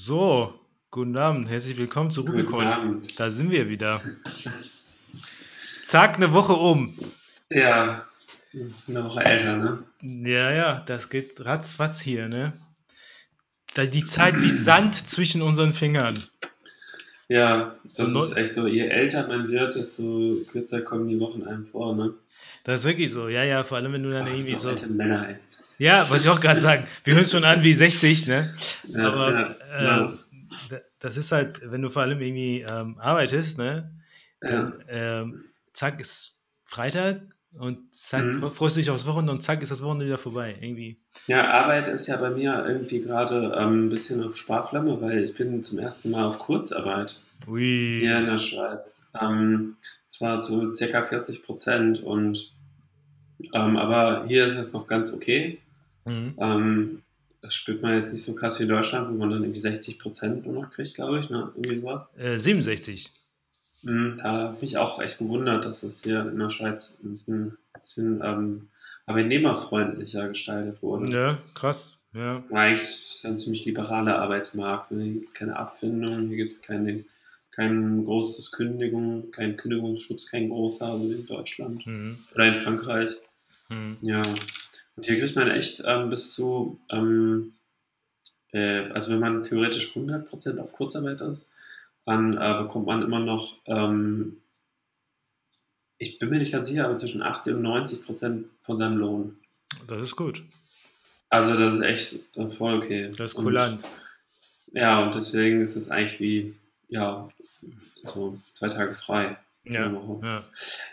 So, guten Abend, herzlich willkommen zu Guten Rubicon. Abend. Da sind wir wieder. Zack, eine Woche um. Ja, eine Woche älter, ne? Ja, ja, das geht ratzfatz hier, ne? Da die Zeit wie Sand zwischen unseren Fingern. Ja, So das neu- ist echt so. Je älter man wird, desto kürzer kommen die Wochen einem vor, ne? Das ist wirklich so. Ja, ja, vor allem wenn du dann Ach, irgendwie so so. alte Männer, ey. Ja, wollte ich auch gerade sagen. Wir hören schon an wie 60, ne? Aber ja, äh, d- das ist halt, wenn du vor allem irgendwie ähm, arbeitest, ne? Dann ähm, zack ist Freitag und zack Mhm. freust du dich aufs Wochenende und zack ist das Wochenende wieder vorbei. Irgendwie. Ja, Arbeit ist ja bei mir irgendwie gerade ähm, ein bisschen auf Sparflamme, weil ich bin zum ersten Mal auf Kurzarbeit Ui. hier in der Schweiz. Ähm, zwar zu ca. 40 Prozent und ähm, aber hier ist es noch ganz okay. Mhm. Ähm, das spürt man jetzt nicht so krass wie in Deutschland, wo man dann irgendwie 60 Prozent nur noch kriegt, glaube ich, ne? Irgendwie sowas. Äh, 67. Mhm, da habe ich auch echt gewundert, dass das hier in der Schweiz ein bisschen, bisschen ähm, arbeitnehmerfreundlicher gestaltet wurde. Ja, krass. Ja. Eigentlich ist es ein ziemlich liberaler Arbeitsmarkt. Ne? Hier gibt es keine Abfindung, hier gibt es keine, kein großes Kündigung, kein Kündigungsschutz, kein großer, wie in Deutschland Mhm. oder in Frankreich. Mhm. Ja, und hier kriegt man echt ähm, bis zu, ähm, äh, also wenn man theoretisch 100% auf Kurzarbeit ist, dann äh, bekommt man immer noch, ähm, ich bin mir nicht ganz sicher, aber zwischen 80 und 90% von seinem Lohn. Das ist gut. Also das ist echt äh, voll okay. Das ist Und- kulant. Ja, und deswegen ist es eigentlich wie, ja, so zwei Tage frei. Ja. Woche. ja.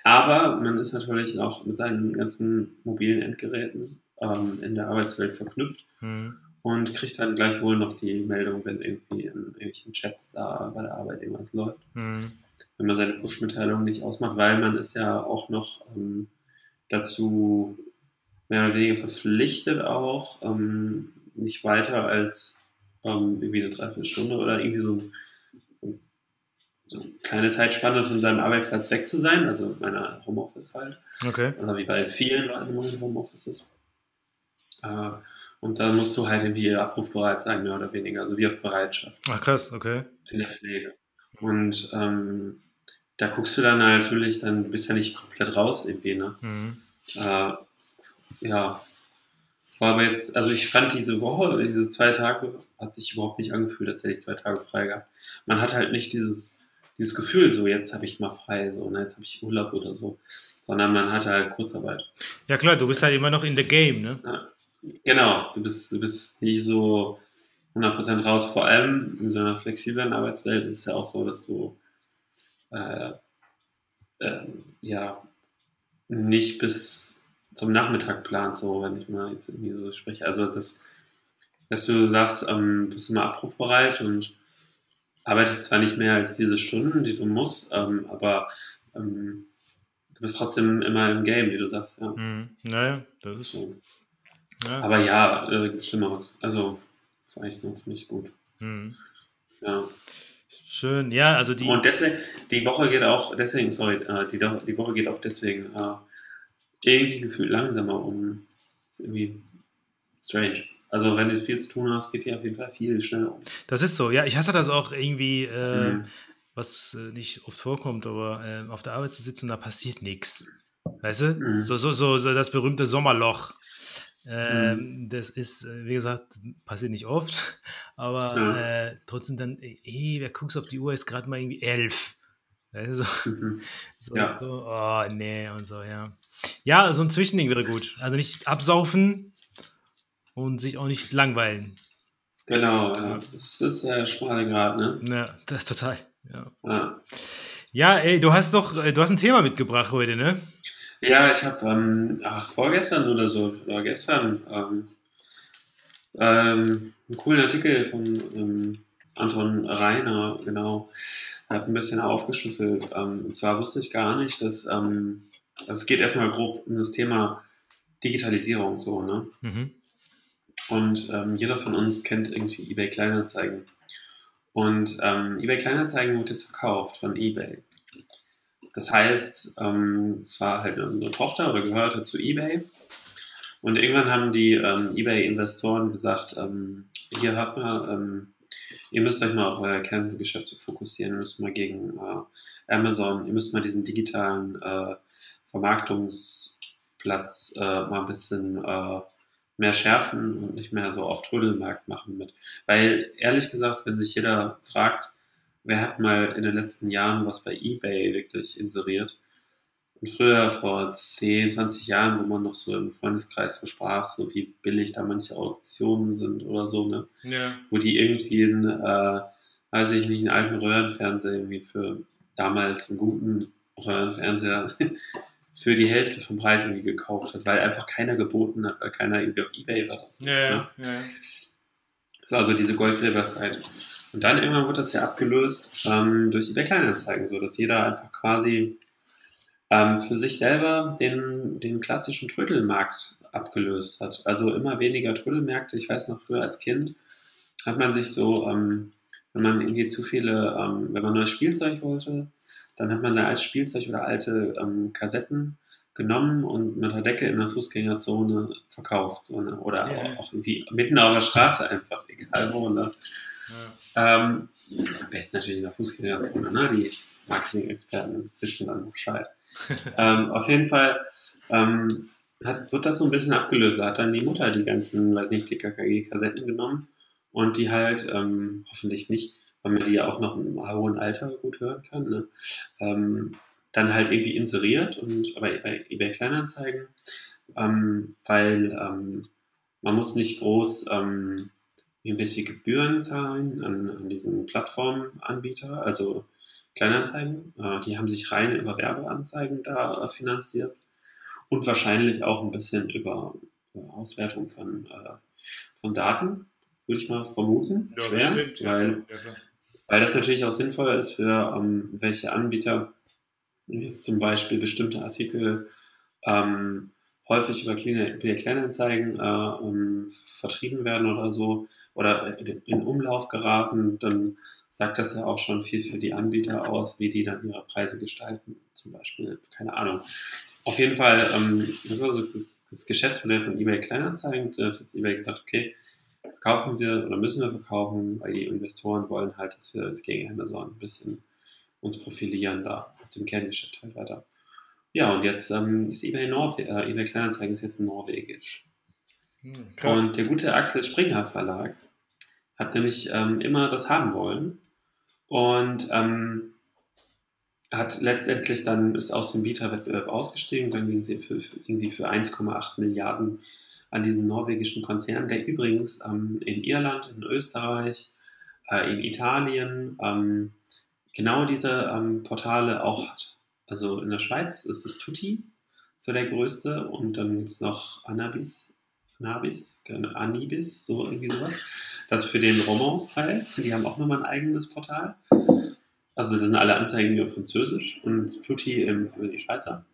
Aber man ist natürlich auch mit seinen ganzen mobilen Endgeräten ähm, in der Arbeitswelt verknüpft Mhm. und kriegt dann gleichwohl noch die Meldung, wenn irgendwie in irgendwelchen Chats da bei der Arbeit irgendwas läuft. Mhm. Wenn man seine Push-Mitteilung nicht ausmacht, weil man ist ja auch noch ähm, dazu mehr oder weniger verpflichtet auch, ähm, nicht weiter als ähm, irgendwie eine Dreiviertelstunde oder irgendwie so, ein- so eine kleine Zeitspanne von seinem Arbeitsplatz weg zu sein, also meiner Homeoffice halt. Okay. Also wie bei vielen Leuten im Homeoffice ist. Äh, und da musst du halt irgendwie abrufbereit sein, mehr oder weniger, also wie auf Bereitschaft Ach krass, okay. in der Pflege. Und ähm, da guckst du dann natürlich, dann du bist ja nicht komplett raus irgendwie, ne? Mhm. Äh, ja. War aber jetzt, also ich fand diese Woche, diese zwei Tage, hat sich überhaupt nicht angefühlt, als hätte ich zwei Tage frei gehabt. Man hat halt nicht dieses, dieses Gefühl, so jetzt habe ich mal frei, so, ne, jetzt habe ich Urlaub oder so, sondern man hatte halt Kurzarbeit. Ja klar, du bist halt immer noch in the game, ne? Genau, du bist, du bist nicht so 100% raus. Vor allem in so einer flexiblen Arbeitswelt ist es ja auch so, dass du äh, ähm, ja nicht bis zum Nachmittag planst, so wenn ich mal jetzt irgendwie so spreche. Also das, dass du sagst, ähm, bist du mal abrufbereit und arbeitest zwar nicht mehr als diese Stunden, die du musst, ähm, aber ähm, du bist trotzdem immer im Game, wie du sagst, ja. Mhm. Naja, das ist. So. Ja. Aber ja, äh, gibt Schlimmeres. Also, eigentlich noch ziemlich gut. Mhm. Ja. Schön, ja, also die. Und deswegen, die Woche geht auch, deswegen, sorry, äh, die, die Woche geht auch deswegen äh, irgendwie gefühlt langsamer um. Ist irgendwie strange. Also, wenn du viel zu tun hast, geht die auf jeden Fall viel schneller um. Das ist so, ja, ich hasse das auch irgendwie, äh, Mhm. was äh, nicht oft vorkommt, aber äh, auf der Arbeit zu sitzen, da passiert nichts. Weißt du? Mhm. So, so, so, so das berühmte Sommerloch. Ähm, Das ist, äh, wie gesagt, passiert nicht oft, aber Ja. äh, trotzdem dann, ey, wer guckt auf die Uhr, ist gerade mal irgendwie elf. Weißt du, so, Mhm. so, Ja. so, oh, nee, und so, ja. Ja, so ein Zwischending wäre gut. Also nicht absaufen und sich auch nicht langweilen. Genau, ja. Das ist der schmale Grad, ne? Ja, das total. Ja. Ja. Ja, ey, du hast doch, äh, du hast ein Thema mitgebracht heute, ne? Ja, ich habe ähm, ach, vorgestern oder so, oder gestern, ähm, ähm, einen coolen Artikel von ähm, Anton Reiner, genau, hat ein bisschen aufgeschlüsselt. Ähm, und zwar wusste ich gar nicht, dass, ähm, also es geht erstmal grob um das Thema Digitalisierung so, ne? Mhm. Und ähm, jeder von uns kennt irgendwie eBay Kleinanzeigen. Und ähm, eBay Kleinanzeigen wird jetzt verkauft von eBay. Das heißt, ähm, es war halt unsere Tochter oder gehörte zu eBay. Und irgendwann haben die ähm, eBay-Investoren gesagt, ähm, hier hat man, ähm, ihr müsst euch mal auf euer Kerngeschäft fokussieren, ihr müsst mal gegen äh, Amazon, ihr müsst mal diesen digitalen äh, Vermarktungsplatz äh, mal ein bisschen äh, mehr schärfen und nicht mehr so auf Trödelmarkt machen mit. Weil ehrlich gesagt, wenn sich jeder fragt, wer hat mal in den letzten Jahren was bei eBay wirklich inseriert, und früher, vor 10, 20 Jahren, wo man noch so im Freundeskreis versprach, so wie billig da manche Auktionen sind oder so, ne? Ja. Wo die irgendwie einen, äh, weiß ich nicht, einen alten Röhrenfernseher irgendwie für damals einen guten Röhrenfernseher für die Hälfte vom Preis irgendwie gekauft hat, weil einfach keiner geboten hat, weil keiner irgendwie auf Ebay war. So, ja, ja, ja. Das war also diese Goldgräberzeit. Und dann irgendwann wird das ja abgelöst ähm, durch eBay Kleinanzeigen, so dass jeder einfach quasi ähm, für sich selber den, den klassischen Trödelmarkt abgelöst hat. Also immer weniger Trödelmärkte. Ich weiß noch, früher als Kind hat man sich so, ähm, wenn man irgendwie zu viele, ähm, wenn man neues Spielzeug wollte, dann hat man da als Spielzeug oder alte ähm, Kassetten genommen und mit der Decke in der Fußgängerzone verkauft. Oder Ja. auch, auch irgendwie mitten auf der Straße einfach, egal wo. Ne? Ja. Ähm, am besten natürlich in der Fußgängerzone, ne? Die Marketing-Experten wissen dann Bescheid. ähm, auf jeden Fall ähm, hat, wird das so ein bisschen abgelöst. Da hat dann die Mutter die ganzen, weiß nicht, DKKG-Kassetten genommen und die halt, ähm, hoffentlich nicht, weil man die ja auch noch im hohen Alter gut hören kann, ne? ähm, dann halt irgendwie inseriert und aber bei eBay Kleinanzeigen, ähm, weil ähm, man muss nicht groß ähm, irgendwelche Gebühren zahlen an, an diesen Plattformanbieter, also Kleinanzeigen. Äh, die haben sich rein über Werbeanzeigen da äh, finanziert und wahrscheinlich auch ein bisschen über äh, Auswertung von, äh, von Daten, würde ich mal vermuten. Ja, Schwer, bestimmt, ja. weil Ja. Weil das natürlich auch sinnvoller ist für ähm, welche Anbieter jetzt zum Beispiel bestimmte Artikel ähm, häufig über Kleinanzeigen äh, ähm, vertrieben werden oder so oder in, Umlauf geraten, dann sagt das ja auch schon viel für die Anbieter aus, wie die dann ihre Preise gestalten, zum Beispiel. Keine Ahnung. Auf jeden Fall, ähm, das war so das Geschäftsmodell von eBay Kleinanzeigen. Da hat jetzt eBay gesagt, okay, verkaufen wir oder müssen wir verkaufen, weil die Investoren wollen halt, dass wir jetzt gegen Amazon ein bisschen uns profilieren da auf dem Kerngeschäft halt weiter. Ja, und jetzt ähm, ist eBay, Norwe äh, eBay Kleinanzeigen ist jetzt norwegisch. Hm. Und der gute Axel Springer Verlag hat nämlich ähm, immer das haben wollen und ähm, hat letztendlich dann ist aus dem Bieterwettbewerb ausgestiegen. Dann ging sie für, für irgendwie für 1,8 Milliarden an diesen norwegischen Konzern, der übrigens ähm, in Irland, in Österreich, äh, in Italien ähm, genau diese ähm, Portale auch hat. Also in der Schweiz ist es Tutti, so der größte, und dann gibt es noch Anabis, Anabis, keine- Anibis, so irgendwie sowas. Das für den Romance-Teil. Die haben auch nochmal ein eigenes Portal. Also das sind alle Anzeigen nur Französisch und Tutti für die Schweizer.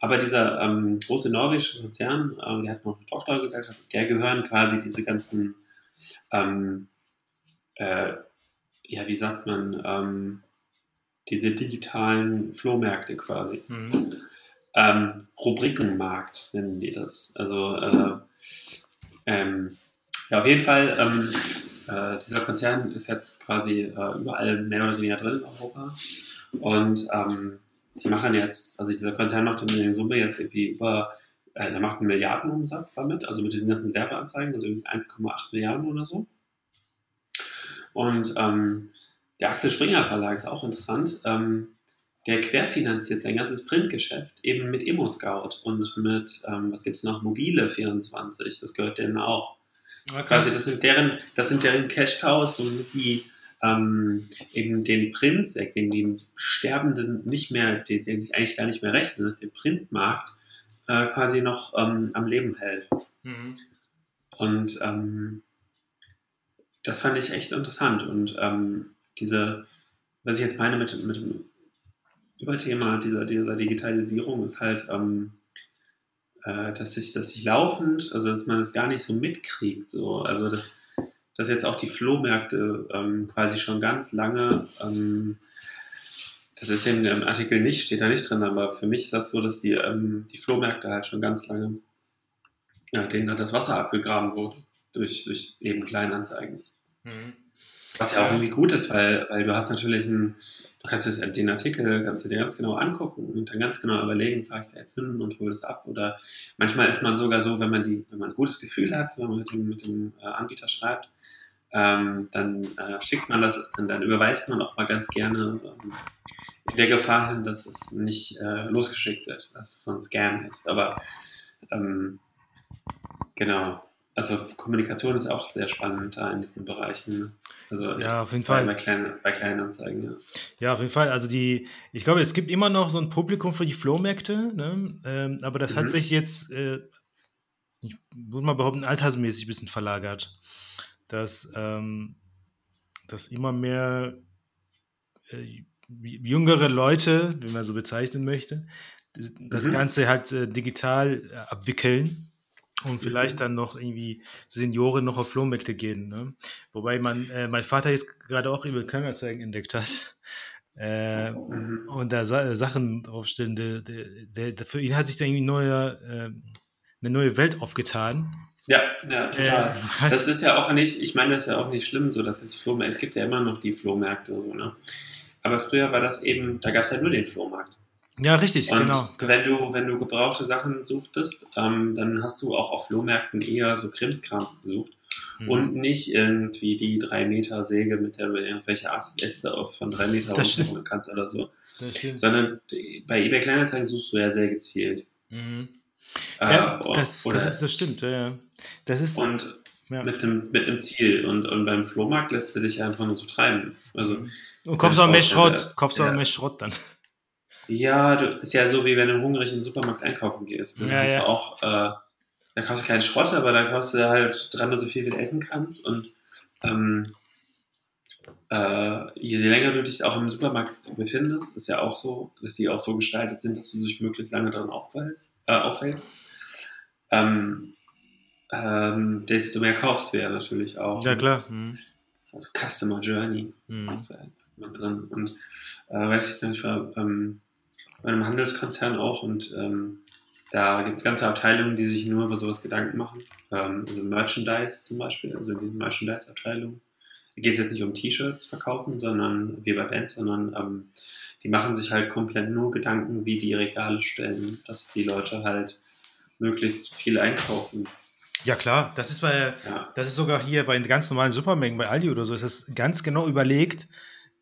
Aber dieser ähm, große norwegische Konzern, äh, der hat noch eine Tochtergesellschaft, der gehören quasi diese ganzen, ähm, äh, ja, wie sagt man, ähm, diese digitalen Flohmärkte quasi. Mhm. Ähm, Rubrikenmarkt nennen die das. Also, äh, ähm, ja, auf jeden Fall, ähm, äh, dieser Konzern ist jetzt quasi äh, überall mehr oder weniger drin in Europa. Und ähm, die machen jetzt, also dieser Konzern macht in Summe jetzt irgendwie über, äh, der macht einen Milliardenumsatz damit, also mit diesen ganzen Werbeanzeigen, also irgendwie 1,8 Milliarden oder so. Und ähm, der Axel Springer Verlag ist auch interessant. Ähm, der querfinanziert sein ganzes Printgeschäft eben mit ImmoScout und mit, ähm, was gibt es noch, Mobile24, das gehört denen auch. Ja, Quasi, das sind deren, das sind deren Cash-Cows und die ähm, eben den Print, den, den Sterbenden nicht mehr, den, den sich eigentlich gar nicht mehr rechnet, den Printmarkt äh, quasi noch ähm, am Leben hält. Mhm. Und ähm, das fand ich echt interessant. Und ähm, diese, was ich jetzt meine mit, mit dem Überthema dieser, dieser Digitalisierung ist halt, ähm, äh, dass sich dass sich laufend, also dass man es gar nicht so mitkriegt. So. Also dass, dass jetzt auch die Flohmärkte ähm, quasi schon ganz lange, ähm, das ist in dem Artikel nicht, steht da nicht drin, aber für mich ist das so, dass die, ähm, die Flohmärkte halt schon ganz lange, ja, denen da das Wasser abgegraben wurde durch, durch eben Kleinanzeigen. Mhm. Was ja auch irgendwie gut ist, weil, weil du hast natürlich einen, du kannst jetzt den Artikel, kannst du dir ganz genau angucken und dann ganz genau überlegen, fahre ich da jetzt hin und hole das ab. Oder manchmal ist man sogar so, wenn man die, wenn man ein gutes Gefühl hat, wenn man mit dem, mit dem äh, Anbieter schreibt, ähm, dann äh, schickt man das und dann überweist man auch mal ganz gerne ähm, in der Gefahr hin, dass es nicht äh, losgeschickt wird, dass es so ein Scam ist. Aber ähm, genau. Also Kommunikation ist auch sehr spannend da in diesen Bereichen. Also Ja, auf jeden Fall. bei, kleinen, bei Kleinanzeigen, ja. Ja, auf jeden Fall. Also die, ich glaube, es gibt immer noch so ein Publikum für die Flohmärkte, ne? ähm, aber das hat Mhm. sich jetzt, äh, ich würde mal behaupten, altersmäßig ein bisschen verlagert. Dass, ähm, dass immer mehr äh, jüngere Leute, wenn man so bezeichnen möchte, das Mhm. Ganze halt äh, digital äh, abwickeln und vielleicht Mhm. dann noch irgendwie Senioren noch auf Flohmärkte gehen. Ne? Wobei man, äh, mein Vater jetzt gerade auch über Kleinanzeigen entdeckt hat. Äh, Mhm. und da Sa Sachen draufstellen, der, der, der, der, für ihn hat sich da irgendwie neue, äh, eine neue Welt aufgetan. Ja, ja, total. Äh, Das ist ja auch nicht, ich meine, das ist ja auch nicht schlimm, so dass es Flohmärkte, es gibt ja immer noch die Flohmärkte, so, ne? Aber früher war das eben, da gab es halt nur den Flohmarkt. ja, richtig, Und genau. wenn du, wenn du gebrauchte Sachen suchtest, ähm, dann hast du auch auf Flohmärkten eher so Krimskrams gesucht Mhm. und nicht irgendwie die 3 Meter Säge, mit der du irgendwelche Ast- Äste auf von 3 Meter runterholen kannst oder so. Das stimmt. Sondern die- bei eBay Kleinanzeigen suchst du ja sehr gezielt. Mhm. Äh, Ja, o- das, oder, das, ist, das stimmt, ja. Das ist, und ja. mit einem, mit einem Ziel. Und, und beim Flohmarkt lässt du dich einfach nur so treiben. Also, und kaufst auch mehr auch Schrott, sehr- kaufst auch ja. mehr Schrott dann. ja, du, ist ja so, wie wenn du hungrig in den Supermarkt einkaufen gehst. Ne? Ja, ja. auch, äh, da kaufst du keinen Schrott, aber da kaufst du halt dreimal so viel, wie du essen kannst. Und ähm, äh, je länger du dich auch im Supermarkt befindest, ist ja auch so, dass die auch so gestaltet sind, dass du dich möglichst lange daran aufhältst. Äh, aufhältst. Ähm, ähm, desto mehr kaufst du ja natürlich auch. Ja, klar. Mhm. Also Customer Journey. Mhm. ist halt mit drin. Und äh, weiß ich nicht, ich war ähm, bei einem Handelskonzern auch und ähm, da gibt es ganze Abteilungen, die sich nur über sowas Gedanken machen. Ähm, also Merchandise zum Beispiel, also in diesen Merchandise-Abteilungen. Da geht es jetzt nicht um T-Shirts verkaufen, sondern wie bei Bands, sondern ähm, die machen sich halt komplett nur Gedanken, wie die Regale stellen, dass die Leute halt möglichst viel einkaufen. Ja, klar. Das ist bei, Ja. das ist sogar hier bei den ganz normalen Supermärkten, bei Aldi oder so, ist das ganz genau überlegt,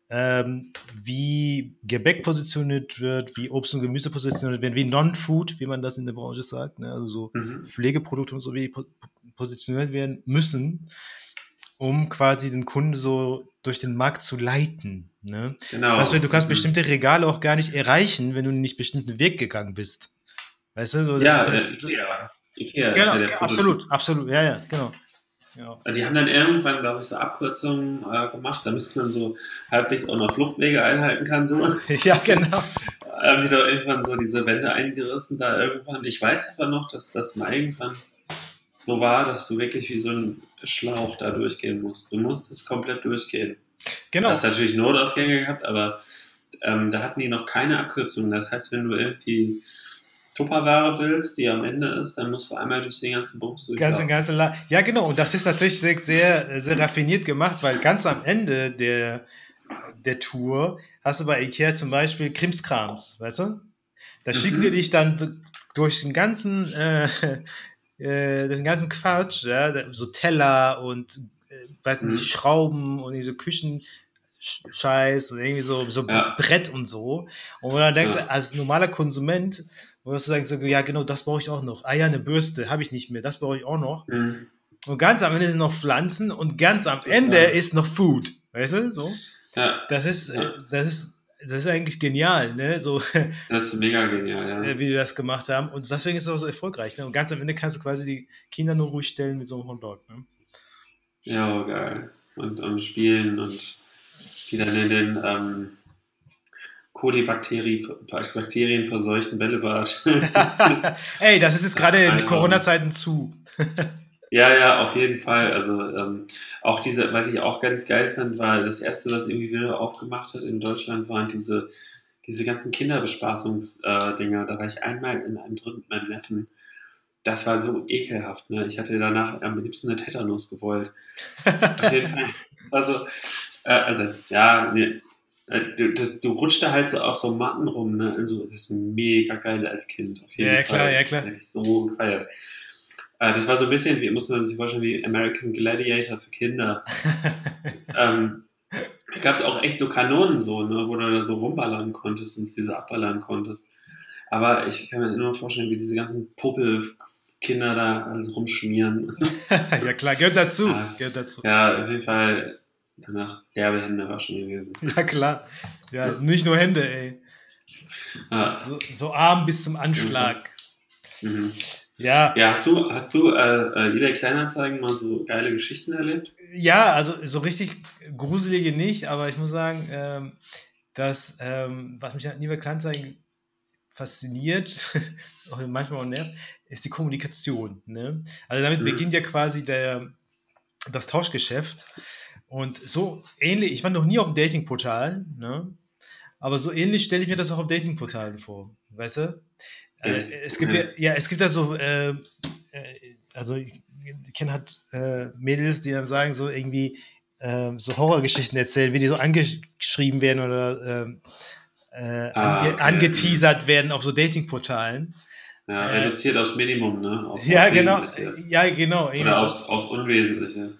ähm, wie Gebäck positioniert wird, wie Obst und Gemüse positioniert werden, wie Non-Food, wie man das in der Branche sagt, ne? also so Mhm. Pflegeprodukte und so wie po positioniert werden müssen, um quasi den Kunden so durch den Markt zu leiten. Ne? Genau. Weißt du, du kannst Mhm. bestimmte Regale auch gar nicht erreichen, wenn du nicht bestimmten Weg gegangen bist. Weißt du? So, Ja, das- äh, Ikea. Ikea ist Genau, ja der Prototyp. absolut, absolut, ja, ja, genau. Ja. Also die haben dann irgendwann, glaube ich, so Abkürzungen äh, gemacht, damit man so halbwegs auch noch Fluchtwege einhalten kann. So. ja, genau. haben die da irgendwann so diese Wände eingerissen da irgendwann. Ich weiß aber noch, dass das mal irgendwann so war, dass du wirklich wie so ein Schlauch da durchgehen musst. Du musstest komplett durchgehen. Genau. Du hast natürlich Notausgänge gehabt, aber ähm, da hatten die noch keine Abkürzungen. Das heißt, wenn du irgendwie Tupperware willst, die am Ende ist, dann musst du einmal durch den ganzen Bums durchlaufen. ganze La ja, genau. Und das ist natürlich sehr, sehr, sehr raffiniert gemacht, weil ganz am Ende der, der Tour hast du bei Ikea zum Beispiel Krimskrams, weißt du? Da Mhm. schicken die dich dann durch den ganzen, äh, äh, den ganzen Quatsch, ja, so Teller und, äh, weiß nicht, Mhm. Schrauben und diese Küchen. Scheiß und irgendwie so, so Ja. Brett und so. Und wenn du denkst, Ja. als normaler Konsument, wirst du sagen, so, ja, genau, das brauche ich auch noch. Ah ja, eine Bürste habe ich nicht mehr, das brauche ich auch noch. Mhm. Und ganz am Ende sind noch Pflanzen und ganz am. Ende ist noch Food. Weißt du? So. Ja, Das ist, Ja. äh, das ist, das ist eigentlich genial, ne? So, das ist mega genial, ja. äh, wie die das gemacht haben. Und deswegen ist es auch so erfolgreich. Ne? Und ganz am Ende kannst du quasi die Kinder nur ruhig stellen mit so einem Hotdog. Ne? Ja, geil. Und, und spielen und die dann in den ähm, Kolibakterien verseuchten Bällebad. Ey, das ist jetzt gerade in. Corona-Zeiten zu. Ja, ja, auf jeden Fall. Also ähm, auch diese, was ich auch ganz geil fand, war das erste, was irgendwie wieder aufgemacht hat in Deutschland, waren diese, diese ganzen Kinderbespaßungsdinger. da war ich einmal in einem drin mit meinem Neffen. Das war so ekelhaft. Ne? Ich hatte danach am liebsten eine Tetanus gewollt. Auf jeden Fall. Also, äh, also ja, nee. Äh, du, du, du rutscht da halt so auf so Matten rum, ne? Also, das ist mega geil als Kind. Auf jeden Ja, Fall. klar, ja, Das klar. hab ich so gefeiert. Äh, das war so ein bisschen, wie muss man sich vorstellen, wie American Gladiator für Kinder. ähm, da gab es auch echt so Kanonen, so, ne, wo du da so rumballern konntest und diese abballern konntest. Aber ich kann mir nur vorstellen, wie diese ganzen Puppelkinder da alles rumschmieren. ja, klar, gehört dazu. Ja. Gehört dazu. ja, auf jeden Fall danach derbe Hände waschen gewesen. Ja, klar. Ja, nicht nur Hände, ey. Ja, So, so arm bis zum Anschlag. mhm. Ja, ja hast du, hast du äh, äh, eBay Kleinanzeigen mal so geile Geschichten erlebt? ja, also so richtig gruselige nicht, aber ich muss sagen, ähm, dass, ähm, was mich an eBay Kleinanzeigen fasziniert und manchmal auch nervt, ist die Kommunikation. Ne? Also damit Mhm. beginnt ja quasi der, das Tauschgeschäft. Und so ähnlich, ich war noch nie auf dem Datingportal, ne? aber so ähnlich stelle ich mir das auch auf Datingportalen vor. Weißt du? Äh, es gibt ja, ja, es gibt ja so, äh, äh, also ich, ich kenne halt äh, Mädels, die dann sagen, so irgendwie ähm, so Horrorgeschichten erzählen, wie die so angeschrieben werden oder ähm, äh, Ah, ange okay. angeteasert werden auf so Datingportalen. Ja, Äh, reduziert aufs Minimum, ne? Aufs, Ja, aufs genau. Ja, genau. Oder so. aufs, aufs Unwesentliche,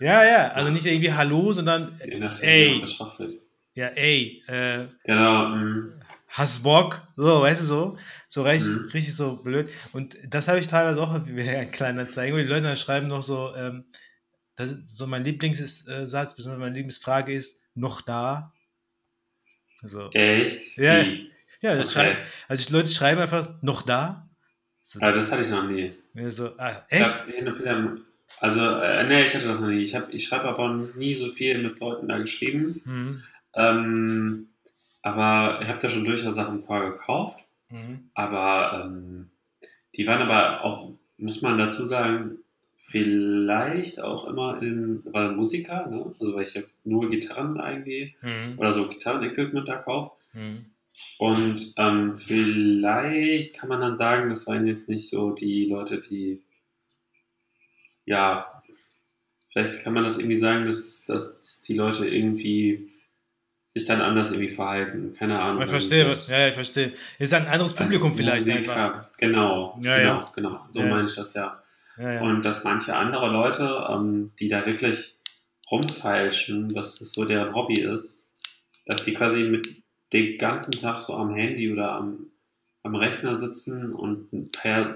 Ja, ja. Also nicht irgendwie Hallo, sondern je nachdem, wie ey, betrachtet. ja, ey, äh, Genau, mh. Hast Bock? So, weißt du so? So richtig, Mhm. richtig so blöd. Und das habe ich teilweise auch wieder ein kleiner Zeichen, wo die Leute dann schreiben noch so, ähm, das ist so mein Lieblingssatz, beziehungsweise meine Lieblingsfrage ist, noch da? So. echt? Ja. Wie? Ja, das Okay. schreiben, also die Leute schreiben einfach, noch da? So, Ah, das hatte ich noch nie. ja, so ah, echt? wieder, also, äh, nee, ich hatte das noch nie. Ich, hab- ich schreibe aber nie so viel mit Leuten da geschrieben. Mhm. Ähm, aber ich habe da schon durchaus Sachen ein paar gekauft. Mhm. Aber ähm, die waren aber auch, muss man dazu sagen, vielleicht auch immer in, weil Musiker, ne? also weil ich ja nur Gitarren eigentlich Mhm. oder so Gitarrenequipment da kaufe. Mhm. Und ähm, vielleicht kann man dann sagen, das waren jetzt nicht so die Leute, die, ja, vielleicht kann man das irgendwie sagen, dass, dass, dass die Leute irgendwie sich dann anders irgendwie verhalten. Keine Ahnung. Ich verstehe, Vielleicht- ja, ich verstehe. Ist ein anderes Publikum vielleicht Musiker, einfach. Genau, Ja, genau, ja. genau. So Ja. meine ich das ja. Und dass manche andere Leute, ähm, die da wirklich rumfeilschen, dass das so deren Hobby ist, dass die quasi mit den ganzen Tag so am Handy oder am, am Rechner sitzen und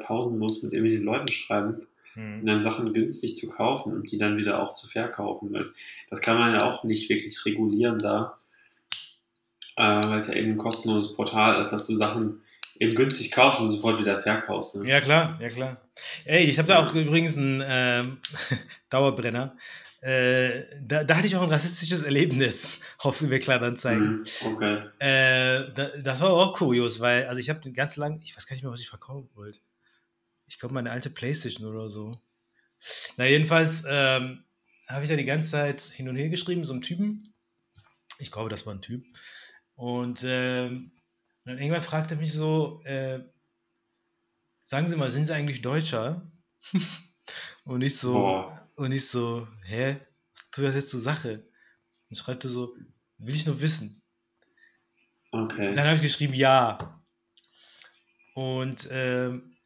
pausenlos mit irgendwelchen Leuten schreiben und Mhm. dann Sachen günstig zu kaufen und die dann wieder auch zu verkaufen. Das, das kann man ja auch nicht wirklich regulieren da, äh, weil es ja eben ein kostenloses Portal ist, dass du Sachen eben günstig kaufst und sofort wieder verkaufst. Ne? Ja, klar, ja, klar. Ey, ich habe da auch übrigens einen ähm, Dauerbrenner. Äh, da, da hatte ich auch ein rassistisches Erlebnis auf eBay Kleinanzeigen. Mhm, okay. Äh, da, das war auch kurios, weil, also ich habe ganz lang, ich weiß gar nicht mehr, was ich verkaufen wollte. Ich glaube, meine alte Playstation oder so. Na, jedenfalls ähm, habe ich da die ganze Zeit hin und her geschrieben, so einem Typen. Ich glaube, das war ein Typ. Und ähm, dann irgendwann fragte er mich so, äh, sagen Sie mal, sind Sie eigentlich Deutscher? und ich so, Boah. und ich so, hä, was tut das jetzt zur Sache? Und schreibt er so, will ich nur wissen. Okay. Dann habe ich geschrieben, ja. Und ähm,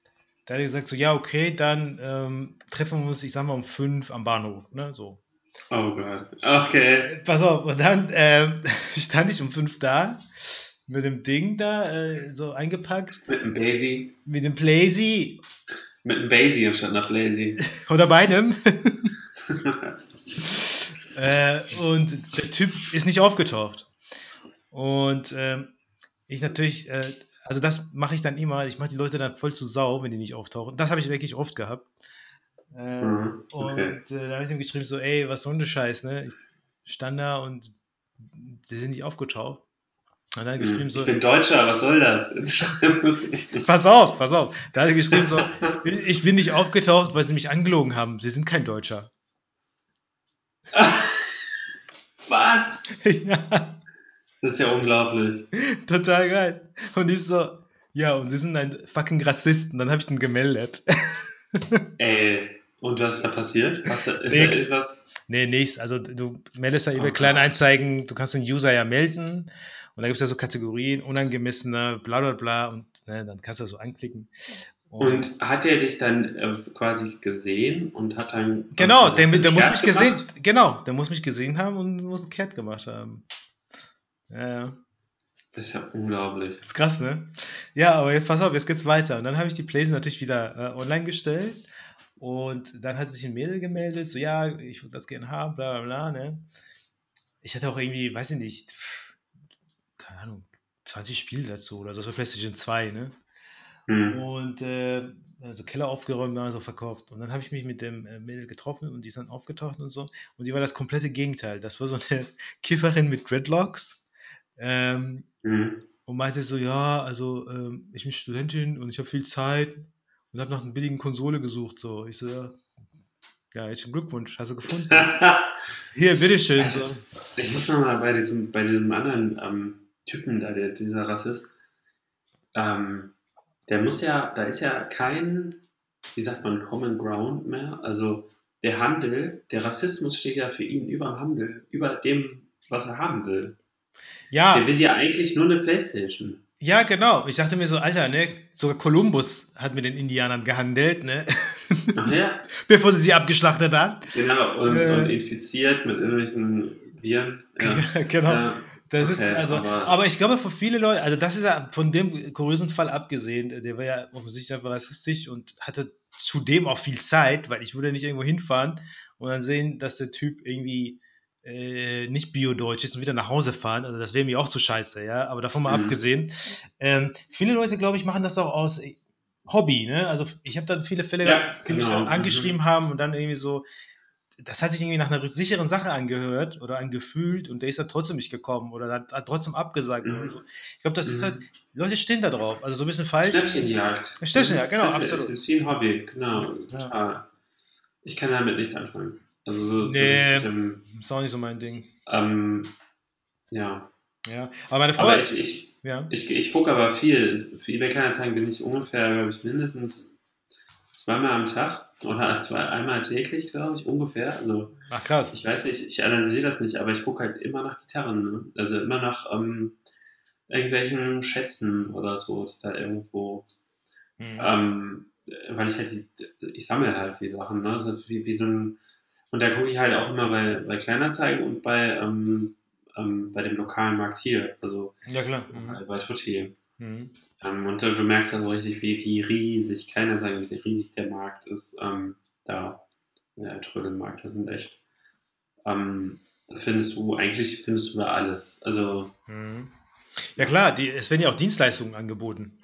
da hat er gesagt, so, ja, okay, dann ähm, treffen wir uns, ich sag mal, um fünf am Bahnhof, ne, so. Oh Gott. Okay. Pass auf, und dann ähm, stand ich um fünf da, mit dem Ding da, äh, so eingepackt, Mit einem Basie. mit dem Playsy Mit einem Basie anstatt einer Blazy. oder beidem. äh, und der Typ ist nicht aufgetaucht. Und ähm, ich natürlich, äh, also das mache ich dann immer, ich mache die Leute dann voll zu Sau, wenn die nicht auftauchen. Das habe ich wirklich oft gehabt. Äh, Mhm, okay. Und äh, da habe ich ihm geschrieben, so, ey, was soll denn der Scheiß, ne? Ich stand da und sie sind nicht aufgetaucht. Und dann er geschrieben Mhm. so, Ich bin Deutscher, was soll das? Pass auf, pass auf. Da hat er geschrieben so, ich bin nicht aufgetaucht, weil sie mich angelogen haben. Sie sind kein Deutscher. Was? ja, Das ist ja unglaublich. total geil. Und ich so, ja, und sie sind ein fucking Rassist. Und dann habe ich den gemeldet. Ey. Und was ist da passiert? Du, ist da Nix. irgendwas? Nee, nichts. Also du meldest ja eBay Oh Kleinanzeigen, du kannst den User ja melden und da gibt es ja so Kategorien, unangemessener, bla bla bla und ne, dann kannst du das so anklicken. Und hat er dich dann äh, quasi gesehen und hat dann. genau, was der, der muss mich gesehen, gemacht? genau, der muss mich gesehen haben und muss einen Cat gemacht haben. Ja, ja. Das ist ja unglaublich. ist krass, ne? Ja, aber jetzt pass auf, jetzt geht's weiter. Und dann habe ich die Plays natürlich wieder äh, online gestellt und dann hat sich ein Mädel gemeldet, so ja, ich würde das gerne haben, bla bla bla, ne? Ich hatte auch irgendwie, weiß ich nicht, keine Ahnung, 20 Spiele dazu oder so, das war PlayStation 2, ne? Hm. Und äh, also Keller aufgeräumt, also verkauft. Und dann habe ich mich mit dem äh, Mädel getroffen und die ist dann aufgetaucht und so. Und die war das komplette Gegenteil. Das war so eine Kifferin mit Dreadlocks. Ähm, Hm. und meinte so, ja, also ähm, ich bin Studentin und ich habe viel Zeit und habe nach einer billigen Konsole gesucht. So, ich so, ja, herzlichen Glückwunsch, hast du gefunden. Hier, bitteschön. Also, So. Ich muss nochmal bei diesem, bei diesem anderen ähm, Typen da, der, dieser Rassist, ähm, der muss ja, da ist ja kein, wie sagt man, Common Ground mehr. Also der Handel, der Rassismus steht ja für ihn über dem Handel, über dem, was er haben will. Ja, Der will ja eigentlich nur eine Playstation. Ja, genau. Ich dachte mir so, Alter, ne, sogar Kolumbus hat mit den Indianern gehandelt, ne, ja, bevor sie sie abgeschlachtet hat. genau, und, Äh. und infiziert mit irgendwelchen Viren. Ja. genau. Ja. Das ist Okay, also, aber, aber- ich glaube für viele Leute, also das ist ja von dem kuriösen Fall abgesehen, der war ja offensichtlich einfach rassistisch und hatte zudem auch viel Zeit, weil ich würde nicht irgendwo hinfahren und dann sehen, dass der Typ irgendwie äh, nicht Bio-Deutsch ist und wieder nach Hause fahren. Also das wäre mir auch zu scheiße, ja. Aber davon mal Mhm. abgesehen. Ähm, viele Leute, glaube ich, machen das auch aus äh, Hobby, ne? Also ich habe dann viele Fälle, Ja, die mich genau. angeschrieben haben und dann irgendwie so, das hat sich irgendwie nach einer sicheren Sache angehört oder angefühlt und der ist dann trotzdem nicht gekommen oder hat, hat trotzdem abgesagt Mhm. oder so. Ich glaube, das ist Mhm. halt, Leute stehen da drauf. Also so ein bisschen falsch. Schnäppchenjagd. Schnäppchenjagd, genau, Das absolut. ist- ist wie ein Hobby, genau, Ja. total. Ich kann damit nichts anfangen. Also so, so Nee. dem, Ist auch nicht so mein Ding. ähm, ja. Ja. Aber meine Frau, Aber ich, ich, ja. ich, ich gucke aber viel. Für eBay Kleinanzeigen bin ich ungefähr, glaube ich, mindestens zweimal am Tag oder zwei, einmal täglich, glaube ich, ungefähr. Also Ach krass. ich weiß nicht, ich analysiere das nicht, aber ich gucke halt immer nach Gitarren. Ne? Also immer nach ähm, irgendwelchen Schätzen oder so, die da irgendwo Mhm. ähm, weil ich halt, die, ich sammle halt die Sachen, ne? So wie, wie so ein, und da gucke ich halt auch immer bei, bei Kleinanzeigen und bei, ähm, ähm, bei dem lokalen Markt hier, also Ja klar. bei, bei Tutti. Mhm. Ähm, und du, merkst dann so richtig, wie, wie riesig Kleinanzeigen, wie riesig der Markt ist, ähm, da, der Trödelmarkt, das sind echt, ähm, findest du, eigentlich findest du da alles, also, Mhm. Ja klar, die, es werden ja auch Dienstleistungen angeboten.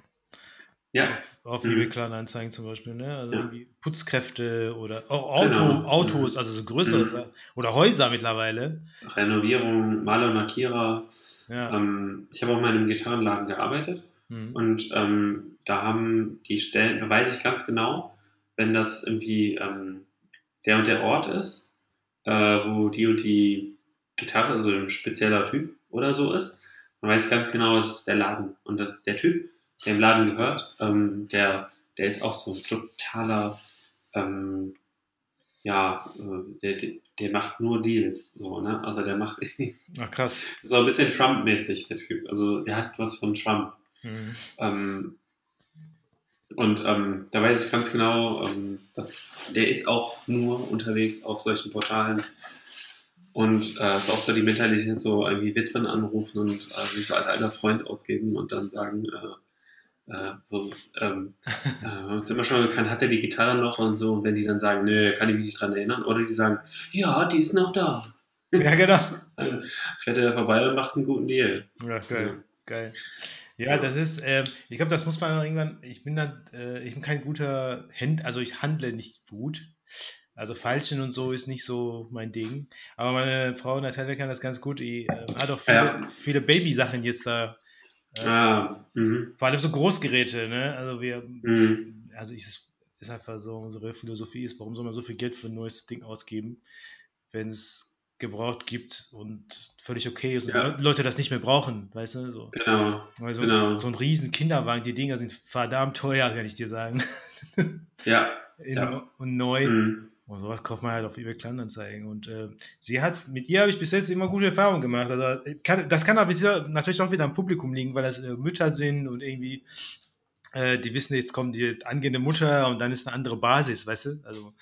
Ja, Auf Mhm. eBay Kleinanzeigen zum Beispiel, ne? Also Ja. irgendwie Putzkräfte oder auch Auto, Genau. Autos, Mhm. also so größere Mhm. Oder Häuser mittlerweile. Renovierung, Maler und Lackierer, Ja. ähm, ich habe auch mal in einem Gitarrenladen gearbeitet, Mhm. Und ähm, da haben die Stellen, da weiß ich ganz genau, wenn das irgendwie ähm, der und der Ort ist, äh, wo die und die Gitarre, also ein spezieller Typ oder so ist, dann weiß ich ganz genau, das ist der Laden. Und das, der Typ, der im Laden gehört, ähm, der, der ist auch so ein totaler, ähm, ja, äh, der, der, der macht nur Deals, so, ne? Also der macht Ach krass. so ein bisschen Trump-mäßig, der Typ. Also der hat was von Trump. Mhm. Ähm, und ähm, da weiß ich ganz genau, ähm, dass der ist auch nur unterwegs auf solchen Portalen. Und äh, ist auch so die Mentalität, so irgendwie Witwen anrufen und äh, sich so als alter Freund ausgeben und dann sagen, äh, äh, so, ähm, äh, wir haben uns immer schon gekannt, hat er die Gitarre noch und so. Und wenn die dann sagen, nö, kann ich mich nicht dran erinnern. Oder die sagen, ja, die ist noch da. Ja, genau. Dann fährt er vorbei und macht einen guten Deal. Ja, geil. Ja. Geil. Ja, das ist, ähm, ich glaube, das muss man irgendwann, ich bin dann, äh, ich bin kein guter Händler, also ich handle nicht gut. Also Falschen und so ist nicht so mein Ding. Aber meine Frau Natalia kann das ganz gut. Die äh, hat auch viele, Ja. viele Baby-Sachen jetzt da. Ah, mhm, Vor allem so Großgeräte, ne? Also wir, mhm. also ich, ist einfach so, unsere Philosophie ist, warum soll man so viel Geld für ein neues Ding ausgeben, wenn es gebraucht gibt und völlig okay ist und Ja. Leute das nicht mehr brauchen, weißt du? So. Genau. Also Genau. so ein riesen Kinderwagen, die Dinger sind verdammt teuer, kann ich dir sagen. Ja. In, Ja. Und neu. Mhm. Und sowas kauft man halt auf eBay Kleinanzeigen. Und äh, sie hat, mit ihr habe ich bis jetzt immer gute Erfahrungen gemacht. Also kann, das kann aber wieder, natürlich auch wieder am Publikum liegen, weil das äh, Mütter sind und irgendwie, äh, die wissen, jetzt kommt die angehende Mutter und dann ist eine andere Basis, weißt du? Also,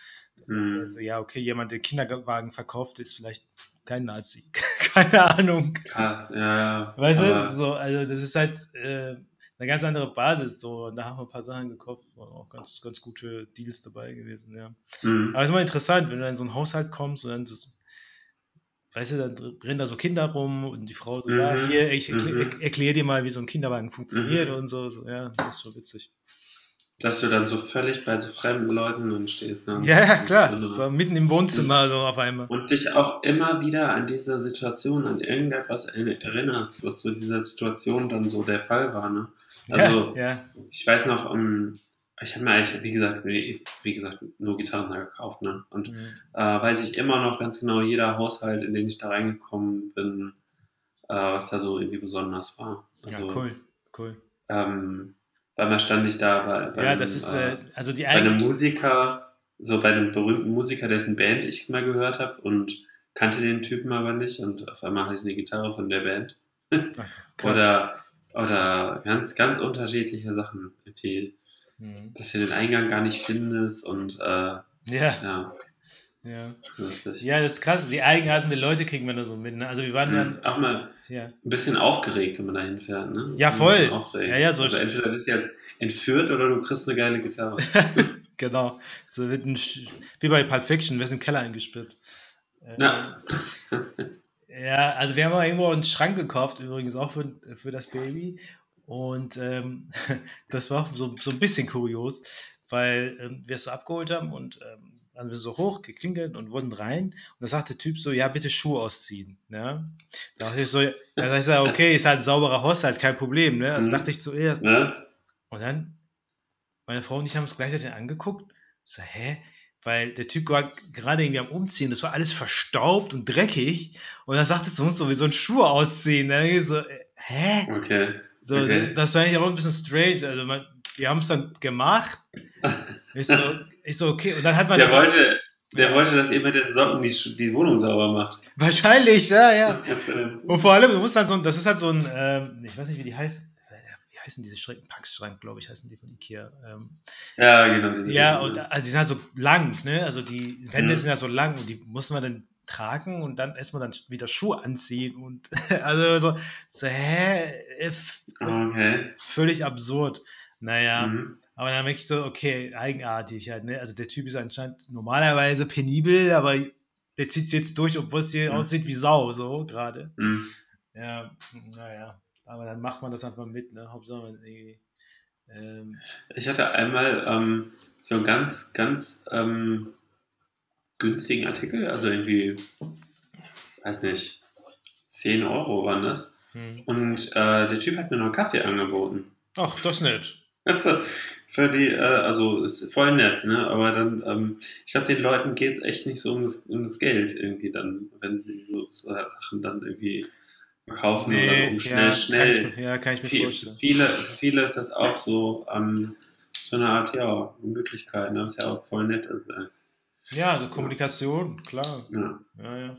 Mhm. also ja, okay, jemand, der Kinderwagen verkauft, ist vielleicht kein Nazi. Keine Ahnung. Krass, ja, ja. Weißt du, so, also das ist halt äh, eine ganz andere Basis. So, und da haben wir ein paar Sachen gekauft, waren auch ganz, ganz gute Deals dabei gewesen, ja. Mhm. Aber es ist immer interessant, wenn du in so einen Haushalt kommst und dann, so, weißt du, dann rennen da so Kinder rum und die Frau so, ja, Mhm. hier, ich erkläre Mhm. erklär dir mal, wie so ein Kinderwagen funktioniert Mhm. und so, so. Ja, das ist schon witzig. Dass du dann so völlig bei so fremden Leuten dann stehst. Ne? Ja, ja, klar. Das war mitten im Wohnzimmer so auf einmal. und dich auch immer wieder an diese Situation, an irgendetwas erinnerst, was so in dieser Situation dann so der Fall war. Ne? Also, ja, ja. ich weiß noch, um, ich habe mir eigentlich, wie gesagt, wie, wie gesagt, nur Gitarren da gekauft. Ne? Und Mhm. äh, weiß ich immer noch ganz genau, jeder Haushalt, in den ich da reingekommen bin, äh, was da so irgendwie besonders war. Also, ja, cool, cool. ähm, weil man stand ich da bei, bei, Ja, einem, ist, äh, äh, also bei einem. Musiker, so bei einem berühmten Musiker, dessen Band ich mal gehört habe und kannte den Typen aber nicht und auf einmal hatte ich eine Gitarre von der Band. Krass. Oder, oder ganz, ganz unterschiedliche Sachen. Irgendwie, Mhm. dass du den Eingang gar nicht findest und äh, Ja, ja, ja. lustig. Ja, das ist krass. Die Eigenarten der Leute kriegen wir da so mit. Ne? Also wir waren Mhm. dann, Auch mal ja. ein bisschen aufgeregt, wenn man da hinfährt. Ne? Das Ja, voll. Ja, ja, so also entweder bist du jetzt entführt oder du kriegst eine geile Gitarre. Genau. So wird ein, Sch- wie bei Pulp Fiction, wer ist im Keller eingesperrt. Äh, Ja. Ja, also wir haben mal irgendwo einen Schrank gekauft, übrigens auch für, für das Baby. Und ähm, das war auch so, so ein bisschen kurios, weil ähm, wir es so abgeholt haben und ähm, also wir so hoch geklingelt und wurden rein. Und da sagt der Typ so, ja, bitte Schuhe ausziehen. Ja? Da dachte ich so, ja, da ist ja okay, ist halt ein sauberer Haushalt, kein Problem. Ne? Also Mhm. dachte ich zuerst. Ne? Und dann, meine Frau und ich haben uns gleichzeitig angeguckt. So, hä? Weil der Typ war gerade irgendwie am Umziehen, das war alles verstaubt und dreckig. Und er sagte zu uns so, wie so ein Schuh ausziehen. Denk ich so, äh, hä? Okay. So, Okay. Das war eigentlich auch ein bisschen strange. Also, man, wir haben es dann gemacht. Ich so, ich so, okay. Und dann hat man. Der wollte, der wollte, dass ihr mit den Socken die, die Wohnung sauber macht. Wahrscheinlich, ja, ja. Und vor allem, du musst dann so, ein- das ist halt so ein, ähm, ich weiß nicht, wie die heißt. Wie heißen diese Schränke? Packschrank, glaube ich, heißen die von Ikea. Ähm, Ja, genau. Ja, und also die sind halt so lang, ne? Also die Wände Mhm. sind ja so lang und die muss man dann tragen und dann erstmal dann wieder Schuhe anziehen und also so, so hä? F- Okay. Völlig absurd. Naja, Mhm. Aber dann merke ich so, okay, eigenartig halt, ne? Also der Typ ist anscheinend normalerweise penibel, aber der zieht es jetzt durch, obwohl es hier Mhm. aussieht wie Sau, so gerade. Mhm. Ja, naja. Aber dann macht man das einfach mit, ne? Hauptsache man irgendwie. Ähm, Ich hatte einmal ähm, so einen ganz, ganz ähm, günstigen Artikel, also irgendwie, weiß nicht, 10 Euro waren das. hm. Und äh, der Typ hat mir noch Kaffee angeboten. Ach, das nett. Also, für die, äh, also ist voll nett, ne? Aber dann, ähm, ich glaube, den Leuten geht es echt nicht so um das, um das Geld irgendwie dann, wenn sie so, so Sachen dann irgendwie verkaufen oder so, um schnell, ja, schnell. Kann ich, ja, kann ich mir Viel, vorstellen. viele, für viele ist das auch so, ähm, so eine Art, ja, Möglichkeit, ne? Was ja auch voll nett ist. Äh, Ja, also Kommunikation, klar. ja. Ja, ja.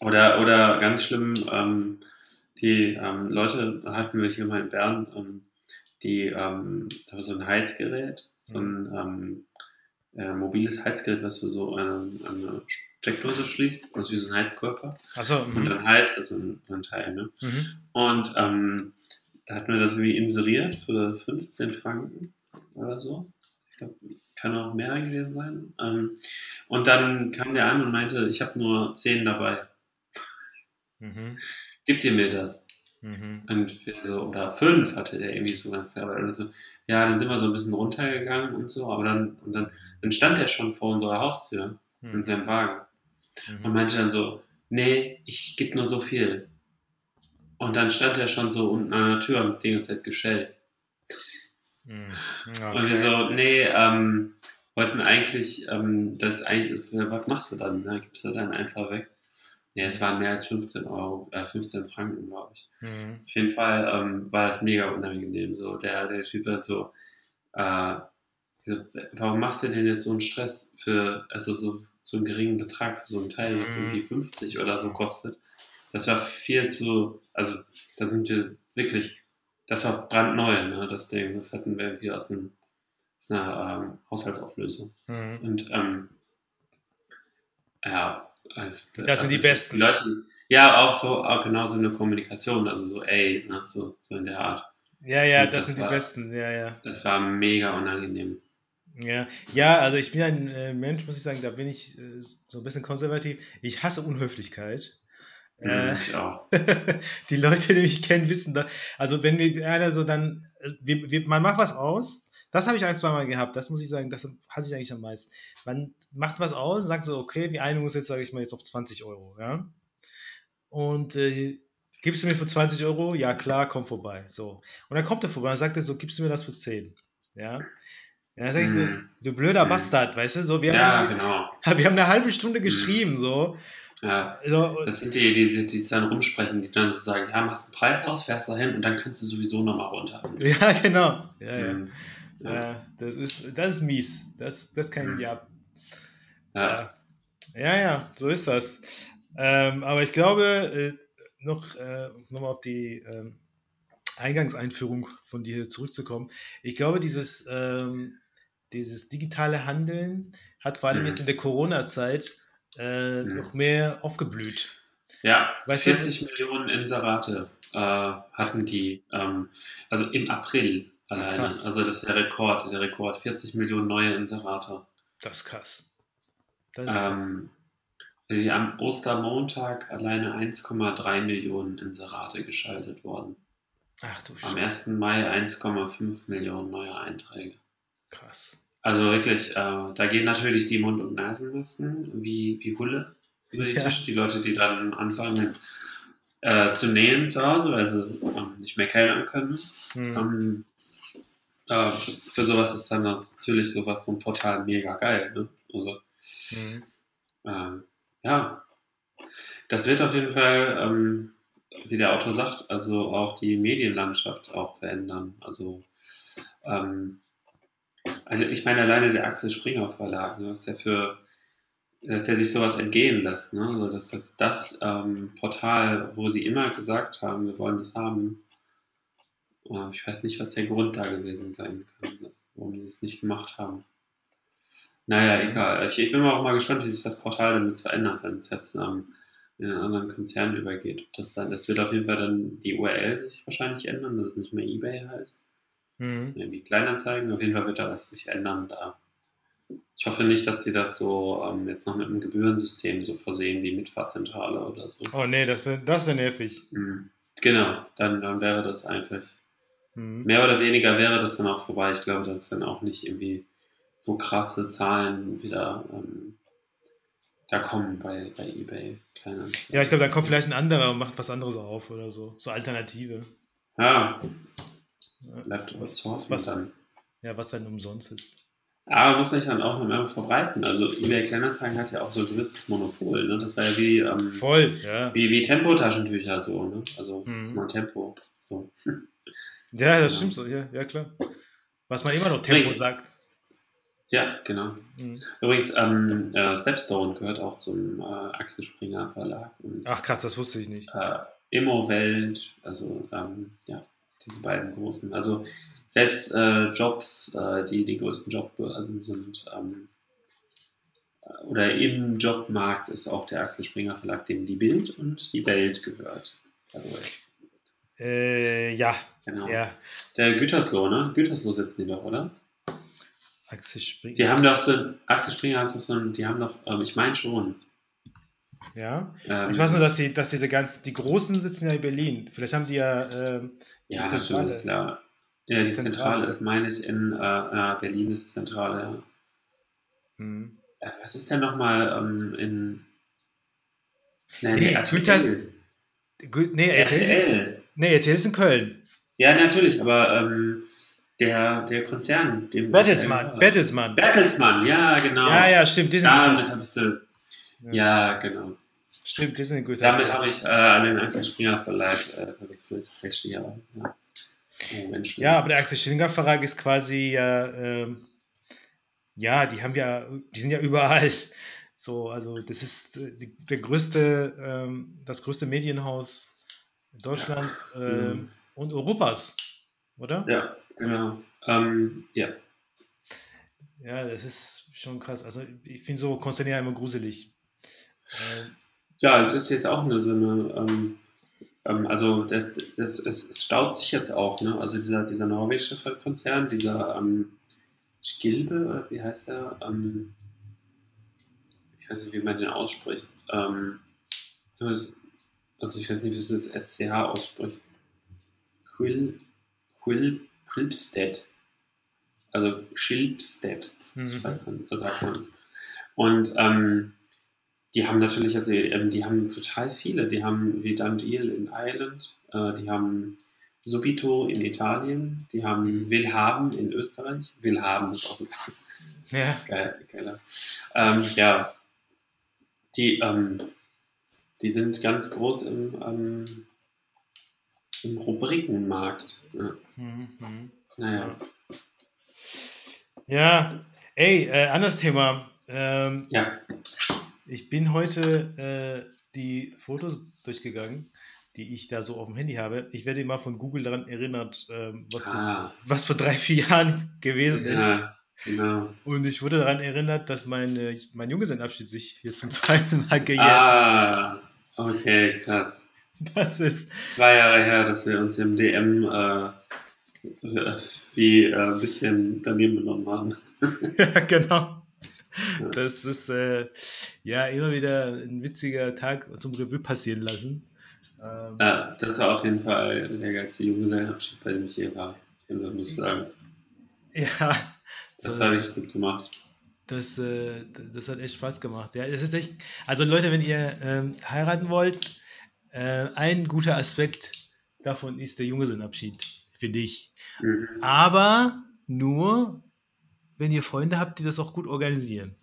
Oder, oder ganz schlimm, ähm, die ähm, Leute hatten wir hier mal in Bern, ähm, die, ähm, da war so ein Heizgerät, so ein ähm, äh, mobiles Heizgerät, was du so an eine Steckdose schließt, also wie so ein Heizkörper. Achso, Und mhm. dann heizt das so ein, ein Teil, ne? Mhm. Und ähm, da hatten wir das irgendwie inseriert für 15 Franken oder so. Ich glaube, kann auch mehr gewesen sein. Ähm, und dann kam der an und meinte, ich habe nur 10 dabei. Mhm. Gib dir mir das. Mhm. Und wir so, oder 5 hatte der irgendwie so ganz dabei. Oder so. Ja, dann sind wir so ein bisschen runtergegangen und so, aber dann, und dann, dann stand er schon vor unserer Haustür in Mhm. seinem Wagen und Mhm. meinte dann so, nee, ich gebe nur so viel. Und dann stand er schon so unten an der Tür und die ganze Zeit geschellt. Mhm. Und wir so, nee, ähm, wollten eigentlich, ähm, das eigentlich, was machst du dann? Ne? Gibst du dann einfach weg? Ja, es waren mehr als 15 Euro, äh, 15 Franken, glaube ich. Mhm. Auf jeden Fall ähm, war es mega unangenehm. So, der, der Typ hat so, äh, so, warum machst du denn jetzt so einen Stress für, also so, so einen geringen Betrag für so ein Teil, was Mhm. irgendwie 50 oder so kostet? Das war viel zu, also da sind wir wirklich, das war brandneu, ne, das Ding. Das hatten wir irgendwie aus, einem, aus einer ähm, Haushaltsauflösung. Mhm. Und ähm, ja, also, Das sind die Besten. Die Leute, ja, auch so, auch genau so eine Kommunikation, also so, ey, ne, so, so in der Art. Ja, ja, das, das sind die war- Besten, ja, ja. Das war mega unangenehm. Ja, ja, also ich bin ein äh, Mensch, muss ich sagen, da bin ich äh, so ein bisschen konservativ. Ich hasse Unhöflichkeit. Äh, Mhm, ich auch. die Leute, die mich kennen, wissen da. Also wenn mir einer so dann, äh, wir, wir, man macht was aus, das habe ich ein, zwei Mal gehabt, das muss ich sagen, das hasse ich eigentlich am meisten. Man macht was aus und sagt so, okay, die Einigung ist jetzt, sage ich mal, jetzt auf 20 Euro, ja. Und äh, gibst du mir für 20 Euro? Ja, klar, komm vorbei. So. Und dann kommt er vorbei und sagt er so, gibst du mir das für 10? Ja. Ja, dann sag ich so, Mhm. du blöder Mhm. Bastard, weißt du, so, wir, Ja, haben, genau. wir haben eine halbe Stunde geschrieben, so. Ja, so das sind die, die, die dann rumsprechen, die dann so sagen, ja, machst einen Preis aus, fährst da hin und dann kannst du sowieso nochmal runter. ja, genau. Ja. Mhm. Ja. Ja, das ist, das ist mies. Das, das kann ich nicht ab. Ja. Ja, ja, so ist das. Ähm, aber ich glaube, äh, noch äh, nochmal auf die ähm, Eingangseinführung von dir zurückzukommen. Ich glaube, dieses, ähm, dieses digitale Handeln hat vor allem Mhm. jetzt in der Corona-Zeit äh, Mhm. noch mehr aufgeblüht. Ja, Weißt du- 40 Millionen Inserate äh, hatten die, ähm, also im April alleine. krass. Also das ist der Rekord, der Rekord, 40 Millionen neue Inserate. Das ist krass. Das ist krass. Ähm, die am Ostermontag alleine 1,3 Millionen Inserate geschaltet worden. Ach du Am Scheiße. 1. Mai 1,5 Millionen neue Einträge. Krass. Also wirklich, äh, da gehen natürlich die Mund- und Nasenmasken wie, wie Hulle über den Ja. Tisch. Die Leute, die dann anfangen äh, zu nähen zu Hause, weil sie ähm, nicht mehr kellnern können. Hm. Ähm, äh, für sowas ist dann natürlich sowas, so ein Portal mega geil. Ne? Also, Hm. ähm, ja, das wird auf jeden Fall, ähm, wie der Autor sagt, also auch die Medienlandschaft auch verändern. Also, ähm, also ich meine alleine der Axel Springer Verlag, ne, dass der für, dass der sich sowas entgehen lässt, ne? also, dass das das ähm, Portal, wo sie immer gesagt haben, wir wollen das haben, ich weiß nicht, was der Grund da gewesen sein kann, warum die es nicht gemacht haben. Naja, egal. Ich, ich bin auch mal gespannt, wie sich das Portal dann jetzt verändert, wenn es jetzt ähm, in einen anderen Konzern übergeht. Das, dann, das wird auf jeden Fall dann die URL sich wahrscheinlich ändern, dass es nicht mehr eBay heißt. Hm. Irgendwie Kleinanzeigen. Auf jeden Fall wird da was sich ändern da. Ich hoffe nicht, dass sie das so ähm, jetzt noch mit einem Gebührensystem so versehen wie Mitfahrzentrale oder so. Oh nee, das wäre das wär nervig. Mhm. Genau, dann, dann wäre das einfach. Hm. Mehr oder weniger wäre das dann auch vorbei. Ich glaube, dass dann auch nicht irgendwie so krasse Zahlen wieder ähm, da kommen bei, bei eBay. Kleinanzeigen. Ja, ich glaube, dann kommt vielleicht ein anderer und macht was anderes auf oder so. So Alternative. Ja, bleibt was zu hoffen was- dann. ja, was dann umsonst ist. Aber muss sich dann auch noch mehr verbreiten. Also eBay Kleinanzeigen hat ja auch so ein gewisses Monopol. Ne? Das war ja wie, ähm, Voll, ja. wie, wie Tempo-Taschentücher so. Ne? Also Mhm. jetzt mal Tempo. So. Ja, das Ja. stimmt so, ja, ja klar. Was man immer noch Tempo Übrigens- sagt. Ja, genau. Mhm. Übrigens, ähm, äh, Stepstone gehört auch zum äh, Axel Springer Verlag. Und Ach krass, das wusste ich nicht. äh, Immowelt, also ähm, ja, diese beiden großen. Also selbst äh, Jobs, äh, die die größten Jobbörsen sind, ähm, äh, oder im Jobmarkt ist auch der Axel Springer Verlag, dem die Bild und die Welt gehört. way. Äh, ja, Genau. ja. Der Gütersloh, ne? Gütersloh sitzen die doch, oder? Axel Springer. Die haben doch so, Axel Springer hat doch so, ein- die haben doch, ähm, ich meine schon. Ja. Ähm, Ich weiß nur, dass, die, dass diese ganz, die Großen sitzen ja in Berlin. Vielleicht haben die ja, Ja, die Zentrale. natürlich, klar. Ja, die Zentrale. Zentrale ist, meine ich, in äh, äh, Berlin ist Zentrale, ja. hm. Äh, was ist denn nochmal ähm, in. Nee, Nee, RTL. Güters- Gut, nee, RTL, RTL. nee, RTL ist in Köln. Ja, natürlich, aber ähm, der, der Konzern, dem. Bertelsmann, Bertelsmann. Bertelsmann, ja, genau. Ja, ja, stimmt, die sind Damit habe ich so. Ja, genau. Stimmt, die sind gut. Damit habe ich äh, an den Axel Springer Verlag äh, verwechselt. Ja. Oh. Ja, aber der Axel Springer Verlag ist quasi ja, ähm, ja, die haben ja, die sind ja überall. So, also das ist äh, die, der größte, ähm, das größte Medienhaus Deutschlands ja. äh, mhm. Und Europas, oder? Ja, genau. Ähm, ja. Ja, das ist schon krass. Also ich finde so Konzerne ja immer gruselig. Äh, ja, es ist jetzt auch eine, so eine ähm, ähm, also das, das, es, staut sich jetzt auch, ne? Also dieser, dieser norwegische Konzern, dieser ähm, Skilbe, wie heißt der? Ähm, ich weiß nicht, wie man den ausspricht. Ähm, also ich weiß nicht, wie man das SCH ausspricht. Quil, Quil, Quilpstead. Also Schilpstead. Mhm. Also und ähm, die haben natürlich, also ähm, die haben total viele. Die haben Dundeel in Ireland, äh, die haben Subito in Italien, die haben Willhaben in Österreich. Willhaben ist auch ein ja. geil, geiler. Ähm, ja, die, ähm, die sind ganz groß im, ähm, im Rubrikenmarkt. Ja. Mhm. Naja. Ja, ey, äh, anderes Thema. Ähm, ja. Ich bin heute äh, die Fotos durchgegangen, die ich da so auf dem Handy habe. Ich werde mal von Google daran erinnert, äh, was, ah. was vor drei, vier Jahren gewesen ist. Ja, genau. Und ich wurde daran erinnert, dass mein, mein Junggesellenabschied sich hier zum zweiten Mal gejährt hat. Ah, okay, krass. Das ist. Zwei Jahre her, dass wir uns im DM äh, wie äh, ein bisschen daneben benommen haben. ja, genau. Das ist äh, ja immer wieder ein witziger Tag zum Revue passieren lassen. Ähm, ja, das war auf jeden Fall der geilste Junggesellenabschied, bei dem ich hier war. Also muss ich sagen. Ja. Das so, habe ich gut gemacht. Das, äh, das hat echt Spaß gemacht. Ja, das ist echt, also Leute, wenn ihr ähm, heiraten wollt, äh, ein guter Aspekt davon ist der Junggesellenabschied, finde ich. Mhm. Aber nur, wenn ihr Freunde habt, die das auch gut organisieren.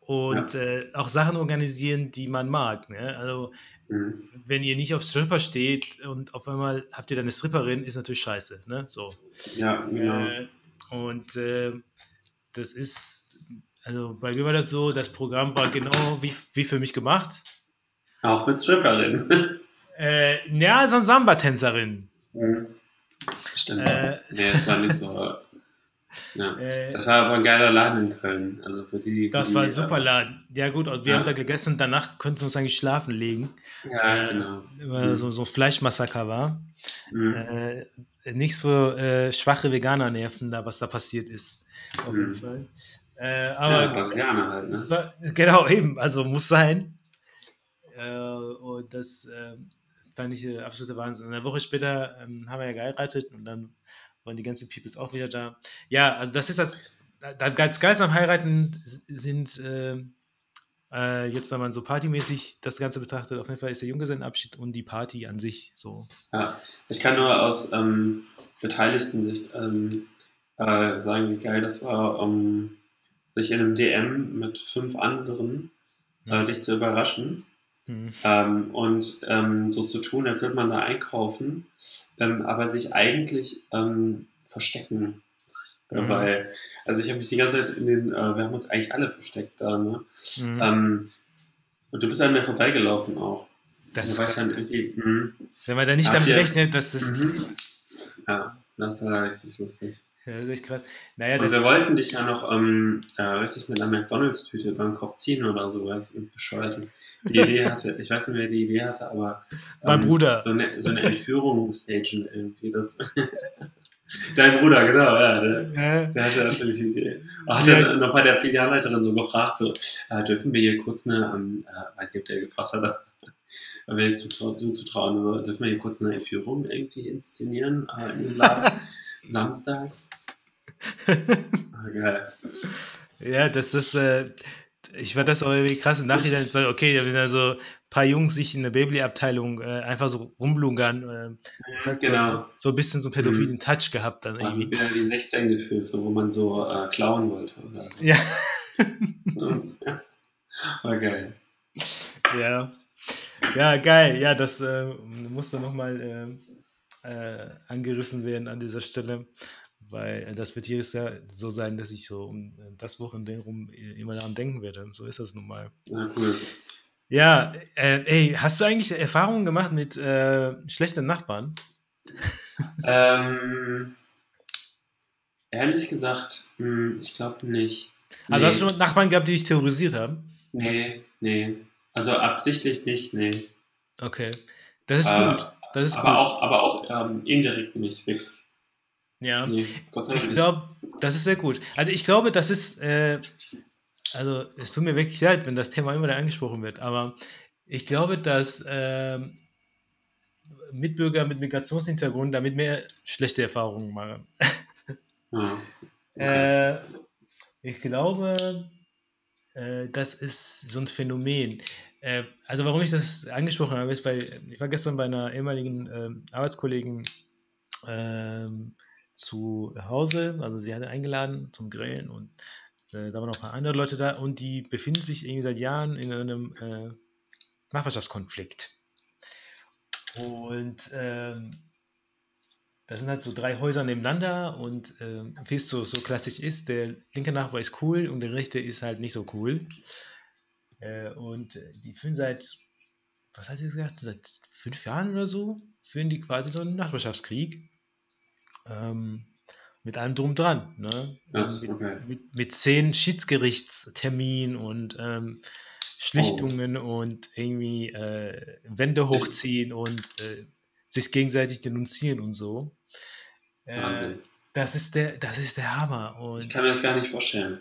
Und ja. äh, auch Sachen organisieren, die man mag. Ne? Also, mhm. wenn ihr nicht auf Stripper steht und auf einmal habt ihr dann eine Stripperin, ist natürlich scheiße. Ne? So. Ja, genau. Äh, und äh, das ist, also bei mir war das so, das Programm war genau wie, wie für mich gemacht. Auch mit Stripperin. äh, ja, so eine Samba-Tänzerin. Mhm. Stimmt. Äh, nee, es war nicht so ja. Äh, das war aber ein geiler Laden in Köln. Also für die, das die, war ein super Laden. Ja gut, und wir ja. haben da gegessen, danach konnten wir uns eigentlich schlafen legen. Ja, äh, genau. Weil mhm. so, so ein Fleischmassaker war. Mhm. Äh, nichts für äh, schwache Veganer-Nerven, da was da passiert ist. Auf jeden mhm. Fall. Äh, aber, ja, Brasilianer halt, ne? War, genau, eben, also muss sein. Äh, und das fand ich der absolute Wahnsinn. Eine Woche später ähm, haben wir ja geheiratet und dann waren die ganzen Peoples auch wieder da. Ja, also das ist das, das Geist am Heiraten sind, äh, äh, jetzt wenn man so partymäßig das Ganze betrachtet, auf jeden Fall ist der Junggesellenabschied und die Party an sich so. Ja, ich kann nur aus ähm, beteiligten Sicht ähm, äh, sagen, wie geil das war, um sich in einem DM mit fünf anderen äh, dich zu überraschen. Mhm. Ähm, und ähm, so zu tun, als würde man da einkaufen, ähm, aber sich eigentlich ähm, verstecken. Mhm. Weil, also ich habe mich die ganze Zeit in den, äh, wir haben uns eigentlich alle versteckt da, ne? Mhm. Ähm, und du bist an mir vorbeigelaufen auch. Das war ich dann irgendwie, mh, Wenn man da nicht damit rechnet, dass das. Mhm. Ja, das war richtig lustig. Ja, das ist echt krass. Naja, und wir wollten dich ja noch ähm, äh, richtig mit einer McDonalds-Tüte beim Kopf ziehen oder so, ganz bescheuert die Idee hatte, ich weiß nicht, wer die Idee hatte, aber ähm, mein Bruder. So eine, so eine Entführung stagen irgendwie. Das Dein Bruder, genau, ja. Der, ja. der hatte natürlich die Idee. Hat ja. dann noch bei der Filialleiterin so gefragt, so, äh, dürfen wir hier kurz eine, ähm, äh, weiß nicht, ob der gefragt hat, aber wir zuzutrauen, so, dürfen wir hier kurz eine Entführung irgendwie inszenieren äh, in den Laden, samstags. Oh, geil. Ja, das ist, äh, ich fand das auch irgendwie krass im Nachhinein, okay, wenn da so ein paar Jungs sich in der Baby-Abteilung äh, einfach so rumlungern, äh, das hat genau. so, so, ein bisschen so einen pädophilen mhm. Touch gehabt dann irgendwie. Ja, wieder die 16 gefühlt, so, wo man so äh, klauen wollte. Oder so. Ja. War geil. Ja. Ja, geil. Ja, das äh, muss dann nochmal äh, äh, angerissen werden an dieser Stelle weil das wird jedes Jahr so sein, dass ich so um das Wochenende rum immer daran denken werde. So ist das nun mal. Ja, cool. Ja, äh, ey, hast du eigentlich Erfahrungen gemacht mit äh, schlechten Nachbarn? Ähm, ehrlich gesagt, hm, ich glaube nicht. Also Nee. hast du schon Nachbarn gehabt, die dich terrorisiert haben? Nee, nee. Also absichtlich nicht, nee. Okay. Das ist Äh, gut. Das ist aber gut. auch, aber auch ähm, indirekt nicht, wirklich. Ja. Nee, Ich glaube, das ist sehr gut. Also ich glaube, das ist, äh, also es tut mir wirklich leid, wenn das Thema immer wieder angesprochen wird, aber ich glaube, dass ähm, Mitbürger mit Migrationshintergrund damit mehr schlechte Erfahrungen machen. Ja. Okay. Äh, ich glaube, äh, das ist so ein Phänomen. Äh, also warum ich das angesprochen habe, ist, weil ich war gestern bei einer ehemaligen ähm, Arbeitskollegen ähm, zu Hause, also sie hatte eingeladen zum Grillen und äh, da waren noch ein paar andere Leute da und die befinden sich irgendwie seit Jahren in einem äh, Nachbarschaftskonflikt. Und ähm, das sind halt so drei Häuser nebeneinander und ähm, wie es so, so klassisch ist, der linke Nachbar ist cool und der rechte ist halt nicht so cool. Äh, und die führen seit, was hat sie gesagt, seit fünf Jahren oder so, führen die quasi so einen Nachbarschaftskrieg. Ähm, mit allem drum dran. Ne? Krass, mit, okay. mit, mit zehn Schiedsgerichtsterminen und ähm, Schlichtungen und irgendwie äh, Wände hochziehen und äh, sich gegenseitig denunzieren und so. Äh, Wahnsinn. das ist der, das ist der Hammer. Und Ich kann mir das gar nicht vorstellen.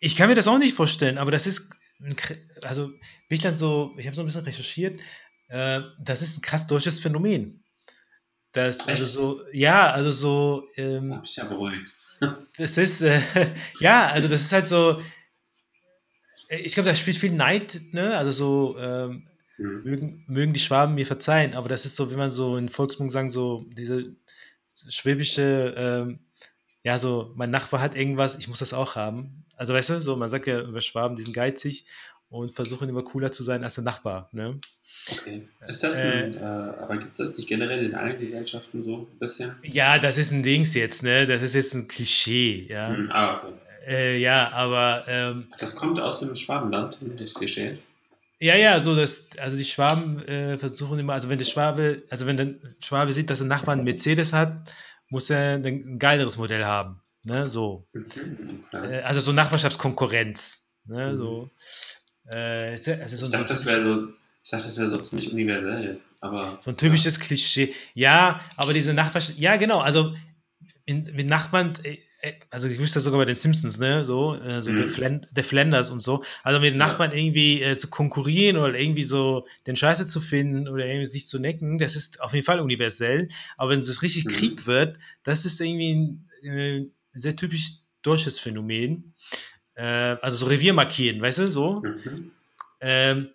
ich kann mir das auch nicht vorstellen, aber das ist, ein, also bin ich dann so, ich habe so ein bisschen recherchiert, äh, das ist ein krass deutsches Phänomen. Das, also so, ja, also so, ähm, hab ich ja beruhigt. das ist, äh, ja, also das ist halt so, äh, ich glaube, da spielt viel Neid, ne? Also so, ähm, Mhm. mögen, mögen die Schwaben mir verzeihen, aber das ist so, wie man so in Volksmund sagen, so diese schwäbische, ähm, ja, so, mein Nachbar hat irgendwas, ich muss das auch haben. Also weißt du, so, man sagt ja über Schwaben, die sind geizig und versuchen immer cooler zu sein als der Nachbar, ne? Okay. Ist das ein, äh, aber gibt es das nicht generell in allen Gesellschaften so ein bisschen? Ja, das ist ein Dings jetzt, ne? Das ist jetzt ein Klischee, ja. Mhm. Ah, okay. Äh, ja, aber ähm, Das kommt aus dem Schwabenland, das Klischee. Ja, ja, so das, also die Schwaben äh, versuchen immer, also wenn der Schwabe, also wenn der Schwabe sieht, dass der Nachbar einen Mercedes hat, muss er ein, geileres Modell haben. Ne, so. Mhm. Okay. Äh, also so Nachbarschaftskonkurrenz. Ne, Mhm. so. Äh, also so, Ich dachte, das wäre so, ich dachte, das wäre so ziemlich universell, aber. so ein typisches Klischee. Ja, aber diese Nachbarschaft, ja, genau, also in, mit Nachbarn, äh, äh, also ich wüsste das sogar bei den Simpsons, ne, so, äh, so Mhm. der, Flan der Flanders und so, also mit den Ja. Nachbarn irgendwie äh, zu konkurrieren oder irgendwie so den Scheiße zu finden oder irgendwie sich zu necken, das ist auf jeden Fall universell, aber wenn es richtig Mhm. Krieg wird, das ist irgendwie ein äh, sehr typisch deutsches Phänomen. Äh, also so Revier markieren, weißt du, so. Mhm. Ähm,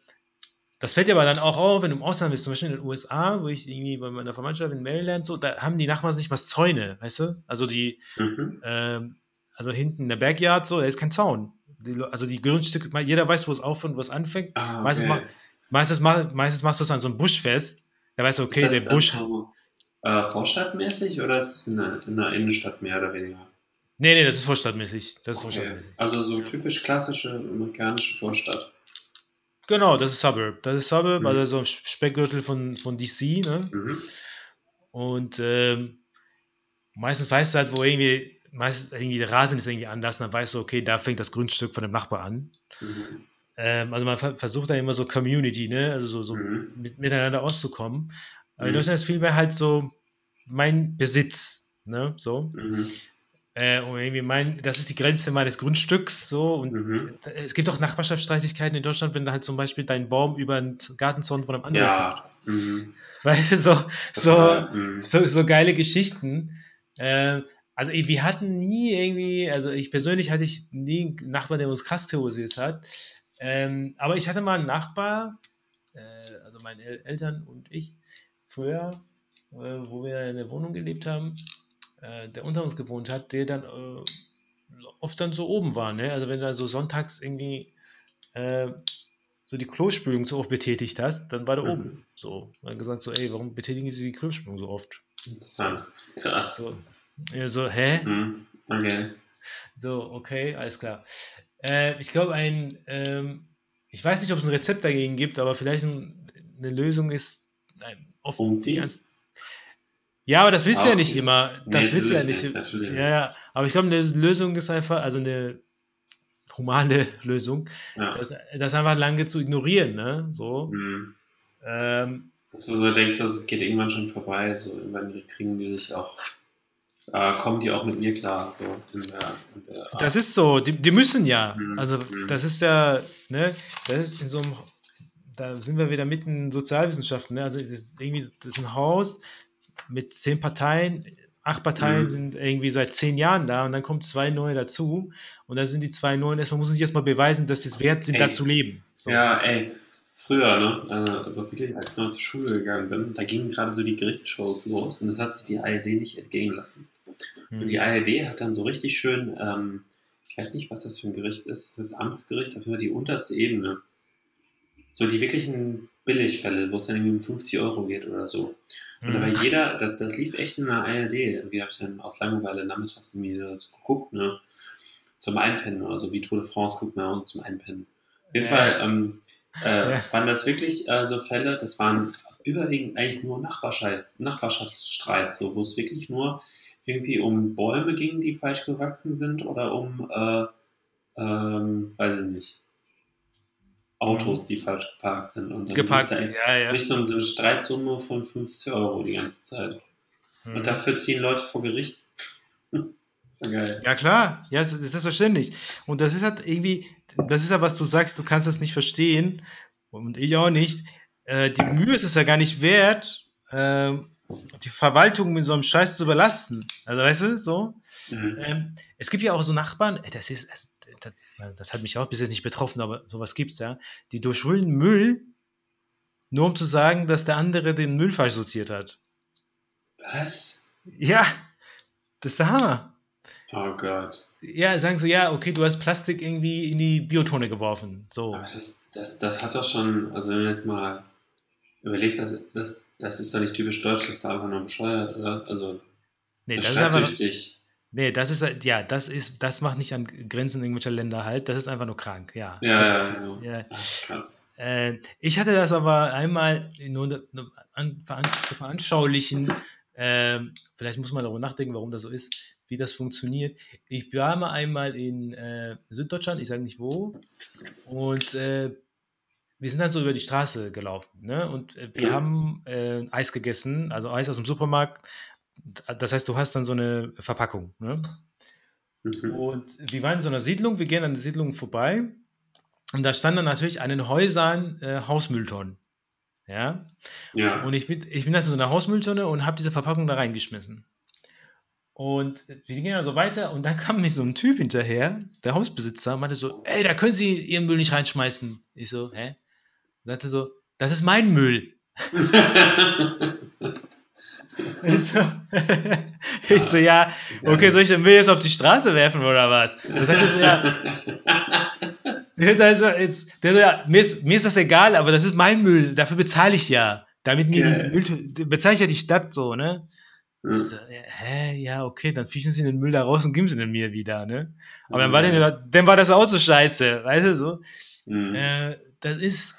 das fällt dir aber dann auch auf, wenn du im Ausland bist, zum Beispiel in den USA, wo ich irgendwie bei meiner Verwandtschaft in Maryland so, da haben die Nachbarn nicht mal Zäune, weißt du? Also die, Mhm. ähm, also hinten in der Backyard so, da ist kein Zaun. Die, also die Grundstücke, jeder weiß, wo es aufhört und wo es anfängt. Ah, Meistens, okay. mach, meistens, mach, meistens machst du es an so einem Busch fest. Da weißt du, okay, ist das der Busch. so äh, vorstadtmäßig oder ist es in der, in der Innenstadt mehr oder weniger? Nee, nee, das ist vorstadtmäßig. Das ist Okay. vorstadtmäßig. Also so typisch klassische amerikanische Vorstadt. Genau, das ist Suburb. Das ist Suburb, Mhm. also so ein Speckgürtel von, von DC, ne? Mhm. Und ähm, meistens weißt du halt, wo irgendwie, meistens irgendwie der Rasen ist irgendwie anders, dann weißt du, okay, da fängt das Grundstück von dem Nachbar an. Mhm. Ähm, also man ver versucht da immer so Community, ne? Also so, so Mhm. mit, miteinander auszukommen. Aber in Mhm. Deutschland ist vielmehr halt so mein Besitz, ne? So. Äh, und irgendwie mein, das ist die Grenze meines Grundstücks, so. Und Mhm. es gibt auch Nachbarschaftsstreitigkeiten in Deutschland, wenn da halt zum Beispiel dein Baum über den Gartenzaun von einem anderen kommt. Ja. Mhm. Weil so, so, Total. Mhm. so, so geile Geschichten. Ähm, also wir hatten nie irgendwie, also ich persönlich hatte ich nie einen Nachbarn, der uns terrorisiert hat. Ähm, aber ich hatte mal einen Nachbar, äh, also meine El Eltern und ich, früher, äh, wo wir in der Wohnung gelebt haben, äh, der unter uns gewohnt hat, der dann äh, oft dann so oben war. Ne? Also wenn du da so sonntags irgendwie äh, so die Klospülung so oft betätigt hast, dann war der Mhm. oben. So. Hat gesagt so, ey, warum betätigen Sie die Klospülung so oft? Interessant. Krass. So, Ja, so, hä? Hm, okay. So, okay, alles klar. Äh, ich glaube, ein, ähm, ich weiß nicht, ob es ein Rezept dagegen gibt, aber vielleicht ein, eine Lösung ist, ein, oft Umziehen? ganz- ja, aber das wisst ihr Ah, ja nicht okay. immer. Das Nee, wisst ihr ja nicht. nicht, natürlich Ja, ja. Aber ich glaube, eine Lösung ist einfach, also eine humane Lösung, Ja. das, das einfach lange zu ignorieren, ne? So. Hm. Ähm, Dass du so denkst, das geht irgendwann schon vorbei, so irgendwann kriegen die sich auch, äh, kommen die auch mit mir klar, so in der, in der Das ist so, die, die müssen ja. Mhm, Also mhm. das ist ja, ne, das ist in so einem, da sind wir wieder mitten in Sozialwissenschaften, ne? Also das ist irgendwie, das ist ein Haus mit zehn Parteien, acht Parteien Mhm. sind irgendwie seit zehn Jahren da und dann kommen zwei neue dazu und dann sind die zwei neuen, erstmal muss sich erstmal beweisen, dass es wert sind, Ey. da zu leben. So. Ja, ey, früher, ne, also wirklich, als ich noch zur Schule gegangen bin, da gingen gerade so die Gerichtsshows los und das hat sich die ARD nicht entgehen lassen. Mhm. Und die ARD hat dann so richtig schön, ähm, ich weiß nicht, was das für ein Gericht ist, das ist Amtsgericht, auf jeden Fall die unterste Ebene. So die wirklichen Billigfälle, wo es dann irgendwie um 50 Euro geht oder so. Und da war Mhm. jeder, das, das lief echt in der ARD. Irgendwie habe ich dann aus Langeweile nachmittags irgendwie das geguckt, ne? Zum Einpennen, also wie Tour de France guckt man auch zum Einpennen. Auf jeden Ja. Fall ähm, äh, Ja. waren das wirklich äh, so Fälle, das waren überwiegend eigentlich nur Nachbarschafts Nachbarschaftsstreits, so, wo es wirklich nur irgendwie um Bäume ging, die falsch gewachsen sind oder um, äh, ähm, weiß ich nicht, Autos, die falsch geparkt sind. Und dann Geparkt, ja, ja. da echt so eine Streitsumme von 50 Euro die ganze Zeit. Mhm. Und dafür ziehen Leute vor Gericht. Geil. Ja, klar, ja, das ist selbstverständlich. Und das ist halt irgendwie, das ist ja, was du sagst, du kannst das nicht verstehen und ich auch nicht. Äh, die Mühe ist es ja gar nicht wert, ähm, die Verwaltung mit so einem Scheiß zu überlasten. Also, weißt du, so. Mhm. Ähm, es gibt ja auch so Nachbarn, äh, das ist, das, das, das hat mich auch bis jetzt nicht betroffen, aber sowas gibt's ja, die durchwühlen Müll, nur um zu sagen, dass der andere den Müll falsch sortiert hat. Was? Ja, das ist der Hammer. Oh Gott. Ja, sagen so, ja, okay, du hast Plastik irgendwie in die Biotonne geworfen. So. Aber das, das, das hat doch schon, also wenn du jetzt mal überlegst, das, das, das ist doch nicht typisch deutsch, das ist einfach nur bescheuert, oder? Also, Nee, das ist einfach. Nee, das ist, ja, das ist, das macht nicht an Grenzen irgendwelcher Länder halt, das ist einfach nur krank, ja. Ja, ja, genau. Ja. Krass. Äh, ich hatte das aber einmal nur an, veran, zu veranschaulichen, ähm, vielleicht muss man darüber nachdenken, warum das so ist, wie das funktioniert. Ich war mal einmal in äh, Süddeutschland, ich sage nicht wo, und äh, wir sind dann so über die Straße gelaufen, ne? Und äh, wir Mhm. haben äh, Eis gegessen, also Eis aus dem Supermarkt. Das heißt, du hast dann so eine Verpackung, ne? Mhm. Und wir waren in so einer Siedlung, wir gehen an der Siedlung vorbei und da standen dann natürlich an den Häusern äh, Hausmülltonnen. Ja, Ja. und ich bin, ich bin dann zu so einer Hausmülltonne und habe diese Verpackung da reingeschmissen. Und wir gehen dann so weiter und dann kam mir so ein Typ hinterher, der Hausbesitzer, meinte so, ey, da können Sie Ihren Müll nicht reinschmeißen. Ich so, hä? Und sagte so, das ist mein Müll. Ich so, ich so, ja, okay, soll ich den Müll jetzt auf die Straße werfen oder was? Da sagt er so, ja, der, so, ist, der so, ja mir, ist, mir ist das egal, aber das ist mein Müll, dafür bezahle ich ja. Damit mir Geil. die Müll, bezahle ich ja die Stadt so, ne? Ja. Ich so, ja, hä, ja, okay, dann fischen sie den Müll da raus und geben sie den mir wieder, ne? Aber dann war, den, dann war das auch so scheiße, weißt du, so. Mhm. Äh, das ist,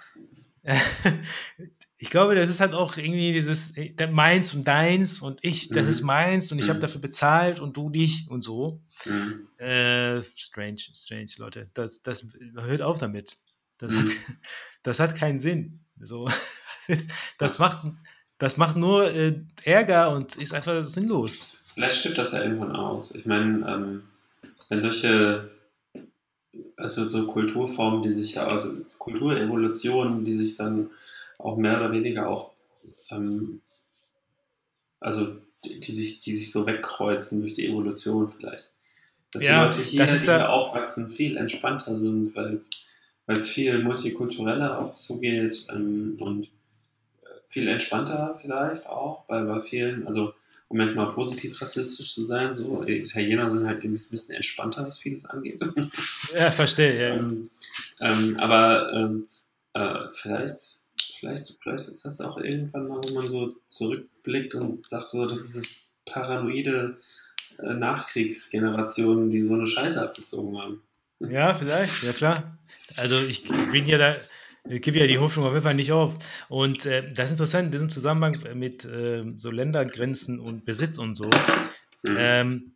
ich glaube, das ist halt auch irgendwie dieses äh, meins und deins und ich, das Mhm. ist meins und ich habe Mhm. dafür bezahlt und du nicht und so. Mhm. Äh, strange, strange, Leute. Das, das hört auf damit. Das, Mhm. hat, das hat keinen Sinn. So, das, Das- macht, das macht nur äh, Ärger und ist einfach sinnlos. Vielleicht stirbt das ja irgendwann aus. Ich meine, ähm, wenn solche, also so Kulturformen, die sich ja, also Kulturevolutionen, die sich dann auch mehr oder weniger auch, ähm, also die, die sich, die sich so wegkreuzen durch die Evolution vielleicht. Dass Ja, die Leute hier, das ist die ja- hier aufwachsen, viel entspannter sind, weil es viel multikultureller auch zugeht ähm, und äh, viel entspannter vielleicht auch, weil bei vielen, also um jetzt mal positiv rassistisch zu sein, so Italiener sind halt irgendwie ein bisschen entspannter, was vieles angeht. Ja, verstehe. Ja. ähm, ähm, aber ähm, äh, vielleicht, vielleicht, vielleicht ist das auch irgendwann mal, wo man so zurückblickt und sagt, so, das ist eine paranoide äh, Nachkriegsgenerationen, die so eine Scheiße abgezogen haben. Ja, vielleicht, ja klar. Also ich bin ja da, ich gebe ja die Hoffnung auf jeden Fall nicht auf. Und äh, das ist interessant in diesem Zusammenhang mit äh, so Ländergrenzen und Besitz und so. Mhm. Ähm,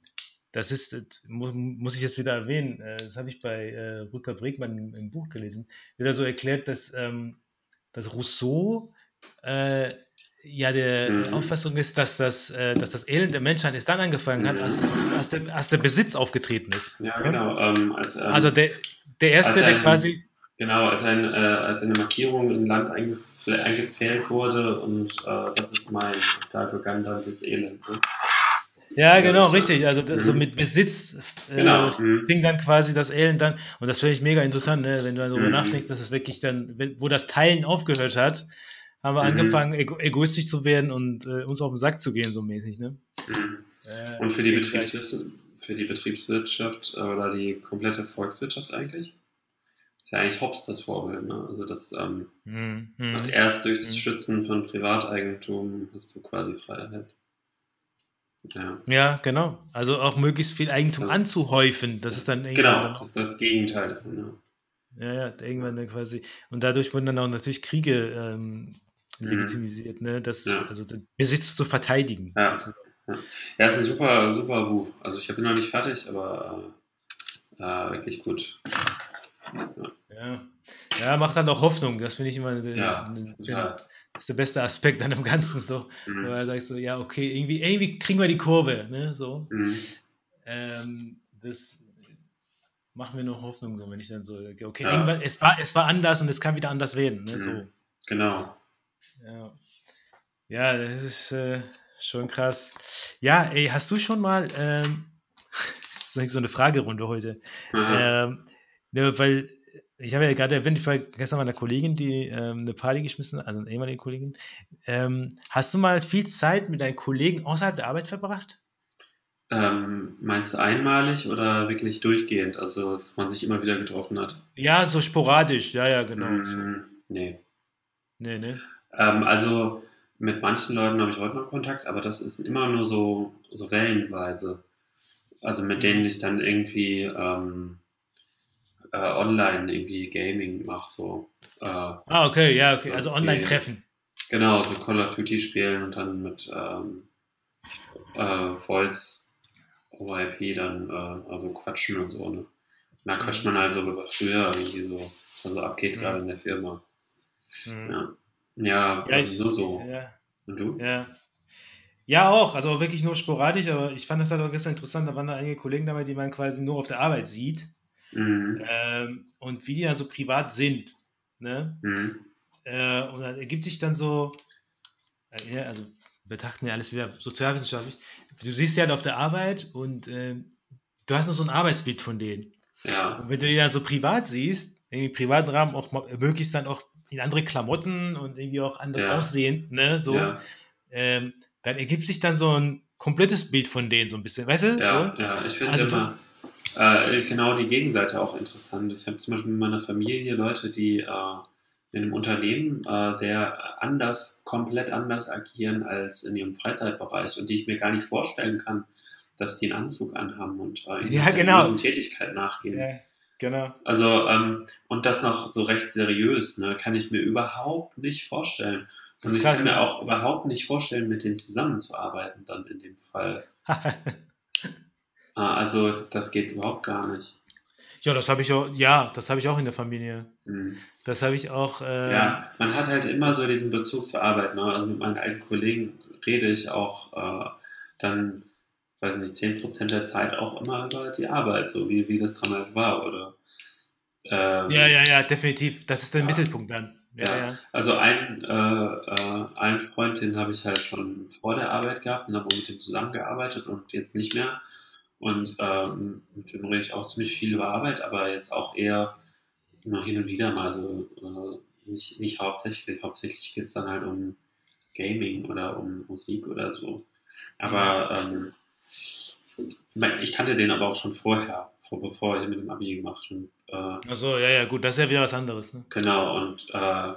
das ist, das muss ich jetzt wieder erwähnen, äh, das habe ich bei äh, Rutger Bregmann im, im, Buch gelesen, wieder so erklärt, dass, ähm, dass Rousseau äh, ja der mhm. Auffassung ist, dass das, äh, dass das Elend der Menschheit erst dann angefangen hat, als, mhm. als, der, als der Besitz aufgetreten ist. Ja, genau. Ähm, als, ähm, also der, der Erste, ein, der quasi... Genau, als, ein, äh, als eine Markierung im Land eingefällt wurde und äh, das ist mein, da begann dann das Elend. Ne? Ja, genau, richtig. Also mhm. so mit Besitz äh, genau. mhm. fing dann quasi das Elend dann, und das finde ich mega interessant, ne? wenn du darüber mhm. nachdenkst, dass es wirklich dann, wenn, wo das Teilen aufgehört hat, haben wir mhm. angefangen, ego egoistisch zu werden und äh, uns auf den Sack zu gehen, so mäßig. Ne? Äh, und für die, Betriebswirtschaft, für die Betriebswirtschaft oder die komplette Volkswirtschaft eigentlich? Ist ja eigentlich Hobbes das Vorbild. Ne? Also das ähm, mhm. erst durch das Schützen von Privateigentum hast du quasi Freiheit. Ja. ja, genau. Also auch möglichst viel Eigentum das, anzuhäufen. Das, das, ist dann irgendwann. Genau, dann das ist das Gegenteil davon. Ja. ja, ja, irgendwann dann quasi. Und dadurch wurden dann auch natürlich Kriege ähm, mhm. legitimisiert, ne? Das, ja. Also den Besitz zu verteidigen. Ja. Ja, ja ist ein super, super Buch. Also ich bin noch nicht fertig, aber äh, äh, wirklich gut. Ja. ja. ja. macht dann auch Hoffnung. Das finde ich immer eine, ja, eine, eine, ist der beste Aspekt an dem Ganzen. So. Mhm. Da sagst du, ja, okay, irgendwie, irgendwie kriegen wir die Kurve. Ne? So. Mhm. Ähm, das macht mir noch Hoffnung, so, wenn ich dann so, okay, ja. irgendwann, es war, es war anders und es kann wieder anders werden. Ne? So. Mhm. Genau. Ja. ja, das ist äh, schon krass. Ja, ey, hast du schon mal, ähm, das ist so eine Fragerunde heute, ähm, ne, weil ich habe ja gerade erwähnt, ich war gestern meiner Kollegin, die ähm, eine Party geschmissen, also eine ehemalige Kollegin. Ähm, hast du mal viel Zeit mit deinen Kollegen außerhalb der Arbeit verbracht? Ähm, meinst du einmalig oder wirklich durchgehend? Also, dass man sich immer wieder getroffen hat? Ja, so sporadisch, ja, ja, genau. Mm, nee. Nee, nee. Ähm, also, mit manchen Leuten habe ich heute noch Kontakt, aber das ist immer nur so, so wellenweise. Also, mit mhm. denen ich dann irgendwie ähm, äh, online irgendwie Gaming mache. So. Äh, ah, okay, ja, okay. Also Online-Treffen. Genau, so Call of Duty spielen und dann mit ähm, äh, Voice over IP dann äh, also quatschen und so. Ne? Da quatscht man also über früher irgendwie so, also abgeht mhm. gerade in der Firma. Mhm. Ja, ja, ja ich, nur so. Ja. Und du? Ja. Ja, auch, also wirklich nur sporadisch, aber ich fand das halt auch gestern interessant, da waren da einige Kollegen dabei, die man quasi nur auf der Arbeit sieht. Mhm. Ähm, und wie die dann so privat sind. Ne? Mhm. Äh, und dann ergibt sich dann so, äh, also wir betrachten ja alles wieder sozialwissenschaftlich. Du siehst ja halt auf der Arbeit und äh, du hast nur so ein Arbeitsbild von denen. Ja. Und wenn du die dann so privat siehst, irgendwie im privaten Rahmen auch möglichst dann auch in andere Klamotten und irgendwie auch anders ja. aussehen, ne, so, ja. ähm, dann ergibt sich dann so ein komplettes Bild von denen so ein bisschen, weißt du? Ja, so? ja, ich finde also, immer, äh, genau die Gegenseite auch interessant. Ich habe zum Beispiel in meiner Familie Leute, die äh, in einem Unternehmen äh, sehr anders, komplett anders agieren als in ihrem Freizeitbereich und die ich mir gar nicht vorstellen kann, dass die einen Anzug anhaben und äh, in ja, genau. Tätigkeit nachgehen. Ja, genau. Also, ähm, und das noch so recht seriös, ne, kann ich mir überhaupt nicht vorstellen. Und ich kann mir auch überhaupt nicht vorstellen, mit denen zusammenzuarbeiten, dann in dem Fall. Ah, also das, das geht überhaupt gar nicht. Ja, das habe ich auch, ja, das habe ich auch in der Familie. Mhm. Das habe ich auch. Äh, ja, man hat halt immer so diesen Bezug zur Arbeit. Ne? Also mit meinen alten Kollegen rede ich auch äh, dann, weiß nicht, 10% der Zeit auch immer über die Arbeit, so wie, wie das damals war, oder? Ähm, ja, ja, ja, definitiv. Das ist der ja, Mittelpunkt dann. Ja, ja. ja. Also ein, äh, äh, einen Freund, den habe ich halt schon vor der Arbeit gehabt und habe mit dem zusammengearbeitet und jetzt nicht mehr. Und ähm, mit dem rede ich auch ziemlich viel über Arbeit, aber jetzt auch eher immer hin und wieder mal so, äh, nicht, nicht hauptsächlich. Hauptsächlich geht es dann halt um Gaming oder um Musik oder so. Aber ähm, ich kannte den aber auch schon vorher, vor, bevor ich mit dem Abi gemacht habe. Äh, Achso, ja, ja, gut, das ist ja wieder was anderes. Ne? Genau, und äh,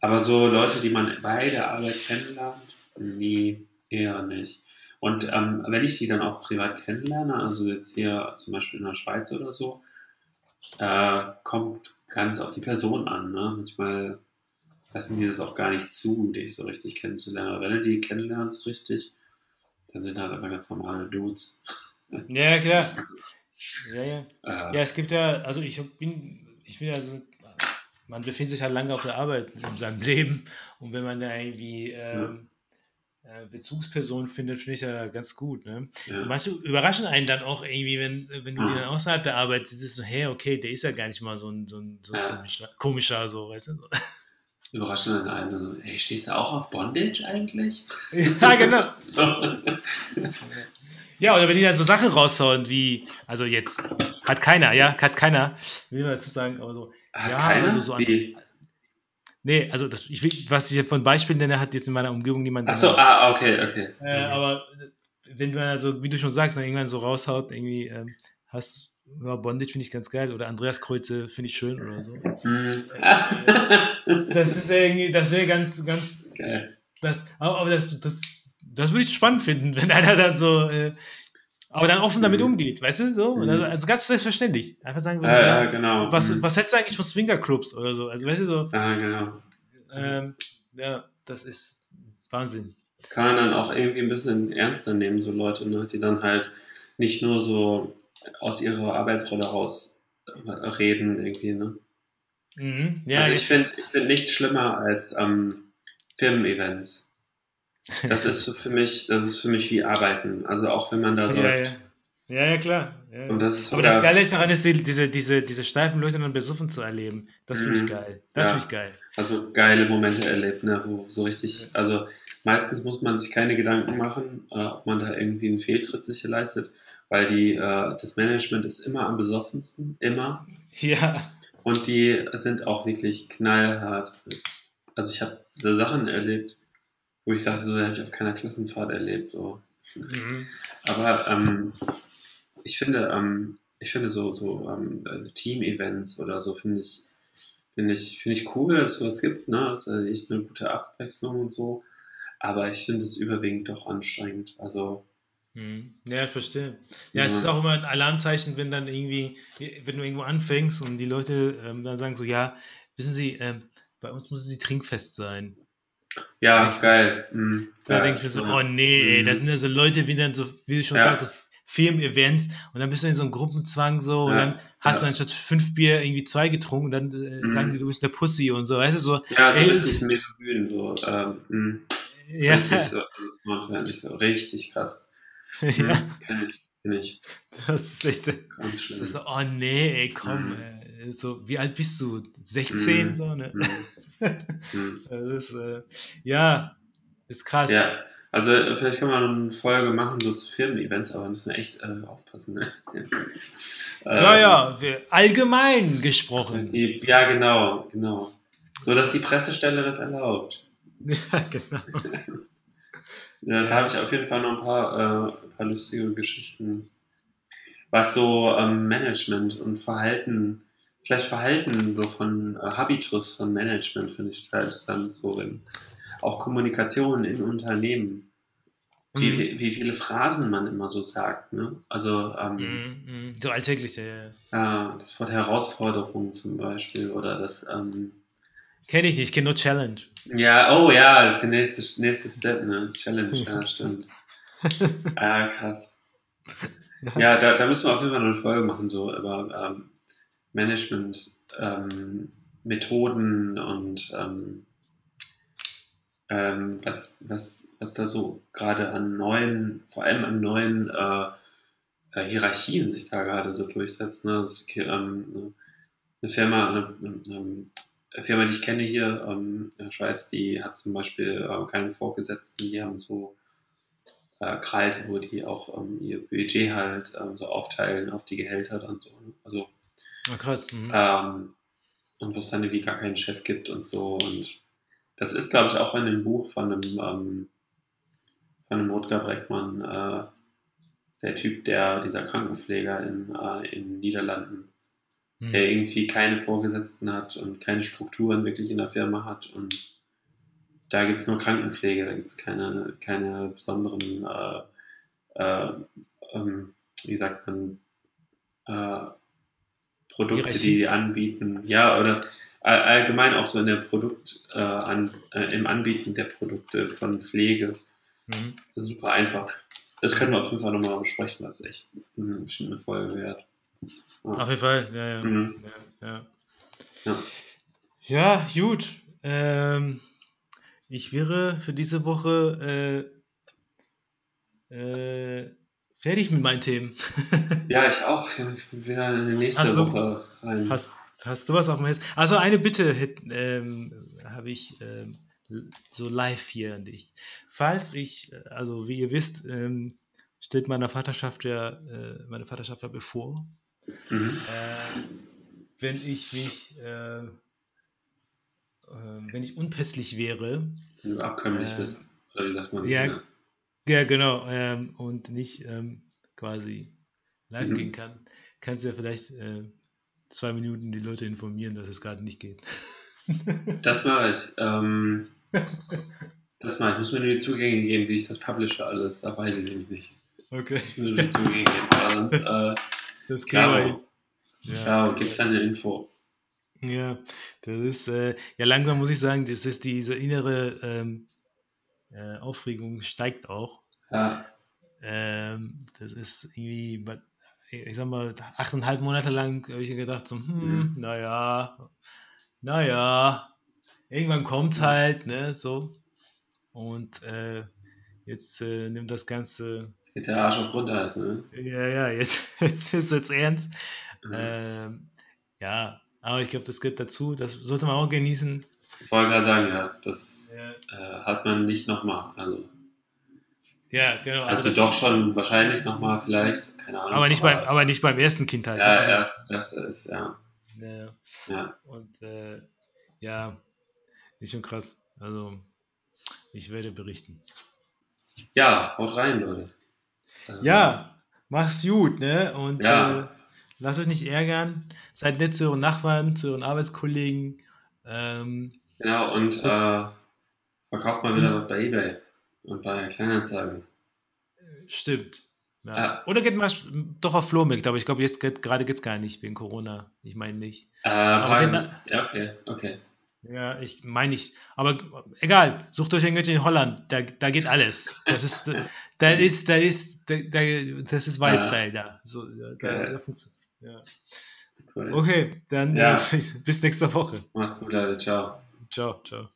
aber so Leute, die man bei der Arbeit kennenlernt, nie, eher nicht. Und ähm, wenn ich die dann auch privat kennenlerne, also jetzt hier zum Beispiel in der Schweiz oder so, äh, kommt ganz auf die Person an. Ne? Manchmal lassen die das auch gar nicht zu, dich so richtig kennenzulernen. Aber wenn du die kennenlernst richtig, dann sind halt einfach ganz normale Dudes. Ja, klar. Ja, ja. Äh, ja, es gibt ja, also ich bin, ich bin also, man befindet sich halt lange auf der Arbeit in seinem Leben und wenn man da irgendwie ähm, ja. Bezugspersonen findet, finde ich ja ganz gut. Ne? Ja. Du, überraschen einen dann auch irgendwie, wenn, wenn du ja. die dann außerhalb der Arbeit siehst, so, hey, okay, der ist ja gar nicht mal so ein, so ein, so ein komischer, komischer, so, weißt du? Überraschen dann einen, hey, stehst du auch auf Bondage eigentlich? Ja, genau. Ja, oder wenn die dann so Sachen raushauen wie, also jetzt hat keiner, ja, hat keiner, will man dazu sagen, aber so, hat ja, keiner? also so an, Wie? Nee, also das, ich will, was ich von Beispielen nenne, hat jetzt in meiner Umgebung niemand. Achso, ah, okay, okay. Äh, aber wenn man also, wie du schon sagst, dann irgendwann so raushaut, irgendwie, ähm, hast ja, Bondage finde ich ganz geil oder Andreas Kreuze finde ich schön oder so. Mhm. Äh, das ist irgendwie, das wäre ganz, ganz. Geil. Das, aber, aber das, das das würde ich spannend finden, wenn einer dann so, äh, aber dann offen damit Mhm. umgeht, weißt du, so? Und also, also ganz selbstverständlich. Einfach sagen, Ja, ja, genau. was, Mhm. was hättest du eigentlich von Swingerclubs oder so? Also, weißt du, so, Ah, genau. ähm, ja, das ist Wahnsinn. Kann man dann auch irgendwie ein bisschen ernster nehmen, so Leute, ne, die dann halt nicht nur so aus ihrer Arbeitsrolle raus äh, reden, irgendwie, ne? Mhm. Ja, also ich finde ich find nichts schlimmer als ähm, Firmen-Events. Das ist für mich, das ist für mich wie Arbeiten. Also auch wenn man da so. ja, ja. ja, ja, klar. Ja. Und das ist aber das Geile ist daran, ist die, diese, diese, diese steifen Leute dann besoffen zu erleben. Das finde ich Mhm. geil. Das Ja. finde ich geil. also geile Momente erlebt, ne, wo so richtig, also meistens muss man sich keine Gedanken machen, äh, ob man da irgendwie einen Fehltritt sich leistet, weil die, äh, das Management ist immer am besoffensten, immer. Ja. Und die sind auch wirklich knallhart. Also ich habe da Sachen erlebt, wo ich sagte, so habe ich auf keiner Klassenfahrt erlebt. So. Mhm. Aber ähm, ich finde, ähm, ich finde so, so ähm, also Team-Events oder so finde ich, finde ich, finde ich cool, dass es sowas gibt. Ne? Das ist echt eine gute Abwechslung und so. Aber ich finde es überwiegend doch anstrengend. Also Mhm. Ja, ich verstehe. Ja, es Ja. ist auch immer ein Alarmzeichen, wenn dann irgendwie, wenn du irgendwo anfängst und die Leute ähm, dann sagen so, ja, wissen Sie, ähm, bei uns muss sie trinkfest sein. Ja, Ich- geil. Mhm. Da ja, denke ich mir so, oh nee, ey, Mhm. das sind ja so Leute, wie dann so, wie du schon Ja. sagst, so Firmen-Events und dann bist du in so einem Gruppenzwang so und Ja, dann hast ja. du anstatt fünf Bier irgendwie zwei getrunken und dann äh, Mhm. sagen die, du bist der Pussy und so, weißt du, so, Ja, so Ey, richtig misogyn, so. Ähm, mh. ja, Richtig so, so, richtig krass. ja, Mhm. Kenn ich, kenn ich. das ist echt, Ganz das schlimm. ist so, oh nee, ey, komm, Mhm. äh, so, wie alt bist du? 16, Mhm. so, ne? Mhm. Mhm. Das ist, äh, ja, ist krass. Ja, also äh, vielleicht kann man eine Folge machen, so zu Firmen-Events, aber müssen wir echt äh, aufpassen, ne? Ja, Ähm, allgemein gesprochen. Die, ja, genau, genau. So, dass die Pressestelle das erlaubt. Ja, genau. Ja, da habe ich auf jeden Fall noch ein paar, äh, ein paar lustige Geschichten. Was so ähm, Management und Verhalten, vielleicht Verhalten so von äh, Habitus von Management finde ich total interessant, so in, auch Kommunikation in Unternehmen. Wie, Mhm. wie, viele Phrasen man immer so sagt, ne? Also ähm, Mhm, mhm. So alltäglich, ja, ja. ja, das Wort Herausforderung zum Beispiel oder das ähm, Kenne ich nicht, ich kenne nur Challenge. Ja, oh ja, das ist der nächste, nächste Step, ne? Challenge, ja, stimmt. Ah, krass. Ja, da, da müssen wir auf jeden Fall noch eine Folge machen, so über ähm, Management, ähm, und ähm, ähm, was, was, was da so gerade an neuen, vor allem an neuen äh, äh, Hierarchien sich da gerade so durchsetzt. Ne? Das ähm, eine Firma, eine, eine, eine Firma, die ich kenne hier ähm, in der Schweiz, die hat zum Beispiel äh, keinen Vorgesetzten, die haben so äh, Kreise, wo die auch ähm, ihr Budget halt ähm, so aufteilen auf die Gehälter dann so. Ne? Also Oh, krass. Mhm. ähm, und wo es dann irgendwie gar keinen Chef gibt und so. Und das ist, glaube ich, auch in dem Buch von einem, ähm, von einem Rutger Breckmann, äh, der Typ, der, dieser Krankenpfleger in, äh, in den Niederlanden, Mhm. der irgendwie keine Vorgesetzten hat und keine Strukturen wirklich in der Firma hat. Und da gibt es nur Krankenpflege, da gibt es keine, keine besonderen äh, äh, ähm, wie sagt man, äh, Produkte, die die anbieten. Ja, oder all- allgemein auch so in der Produkt, äh, an, äh, im Anbieten der Produkte von Pflege. Mhm. Das ist super einfach. Das können wir auf jeden Fall nochmal besprechen. Das ist echt eine bestimmte Folge wert. Auf jeden Fall, ja, ja. Mhm. Ja, ja. Ja. ja gut. Ähm, ich wäre für diese Woche äh, äh, fertig mit meinen Themen. Ja, ich auch. Ich bin wieder in die nächste Hast du- Woche rein. Hast, hast du was auf dem Herzen? Also eine Bitte ähm, habe ich ähm, so live hier an dich. Falls ich, äh, also wie ihr wisst, ähm, steht meiner Vaterschaft ja, äh, meine Vaterschaft ja bevor. Mhm. Äh, wenn ich mich, äh, äh, wenn ich unpässlich wäre, Wenn du abkömmlich Ähm, bist. Oder wie sagt man? ja. ja genau, ähm, und nicht ähm, quasi live Mhm. gehen kann, kannst du ja vielleicht äh, zwei Minuten die Leute informieren, dass es gerade nicht geht. Das mache ich. Ähm, das mache ich. Ich muss mir nur die Zugänge geben, wie ich das publische alles. Da weiß ich nämlich nicht. Okay, Ich muss mir nur die Zugänge geben. Sonst, äh, das klaro, Ja. gibt es eine Info. Ja, das ist, äh, ja, langsam muss ich sagen, das ist diese innere ähm, äh, Aufregung steigt auch. Ja, Ähm, das ist irgendwie, ich sag mal, achteinhalb Monate lang habe ich gedacht, so, hm, Mhm. naja, naja, irgendwann kommt's halt, ne, so. Und äh, jetzt äh, nimmt das Ganze, jetzt geht der Arsch auf Grundeis, ne? ja, ja, jetzt, jetzt ist es ernst. Mhm. Ähm, ja, aber ich glaube, das gehört dazu, das sollte man auch genießen. Ich wollte gerade sagen, ja, das Ja, äh, hat man nicht nochmal. Also, ja genau. also das- doch schon wahrscheinlich nochmal vielleicht, keine Ahnung. aber, nicht beim, aber nicht beim ersten Kind halt. Ja, also, erst, erst ist, ja. ja. ja. Und äh, ja, ist schon krass. Also, ich werde berichten. Ja, haut rein, Leute. Ähm, Ja, mach's gut, ne? Und Ja. äh, lasst euch nicht ärgern. Seid nett zu euren Nachbarn, zu euren Arbeitskollegen. Ähm, Genau, und äh, verkauft mal wieder was bei Ebay und bei Kleinanzeigen. stimmt. Ja. Ja. Oder geht mal doch auf Flohmarkt, aber ich glaube, jetzt geht, gerade geht's gar nicht wegen Corona. Ich meine nicht. Äh, Aber genau- ja, okay, okay. Ja, ich meine nicht. Aber egal, sucht euch irgendwelche in Holland, da, da geht alles. Das ist, da ist, da ist, da, da, das ist Wildstyle da. So, da, da funktioniert. Ja. Cool. Okay, dann Ja. äh, bis nächste Woche. Mach's gut, Leute. Ciao. Ciao, ciao.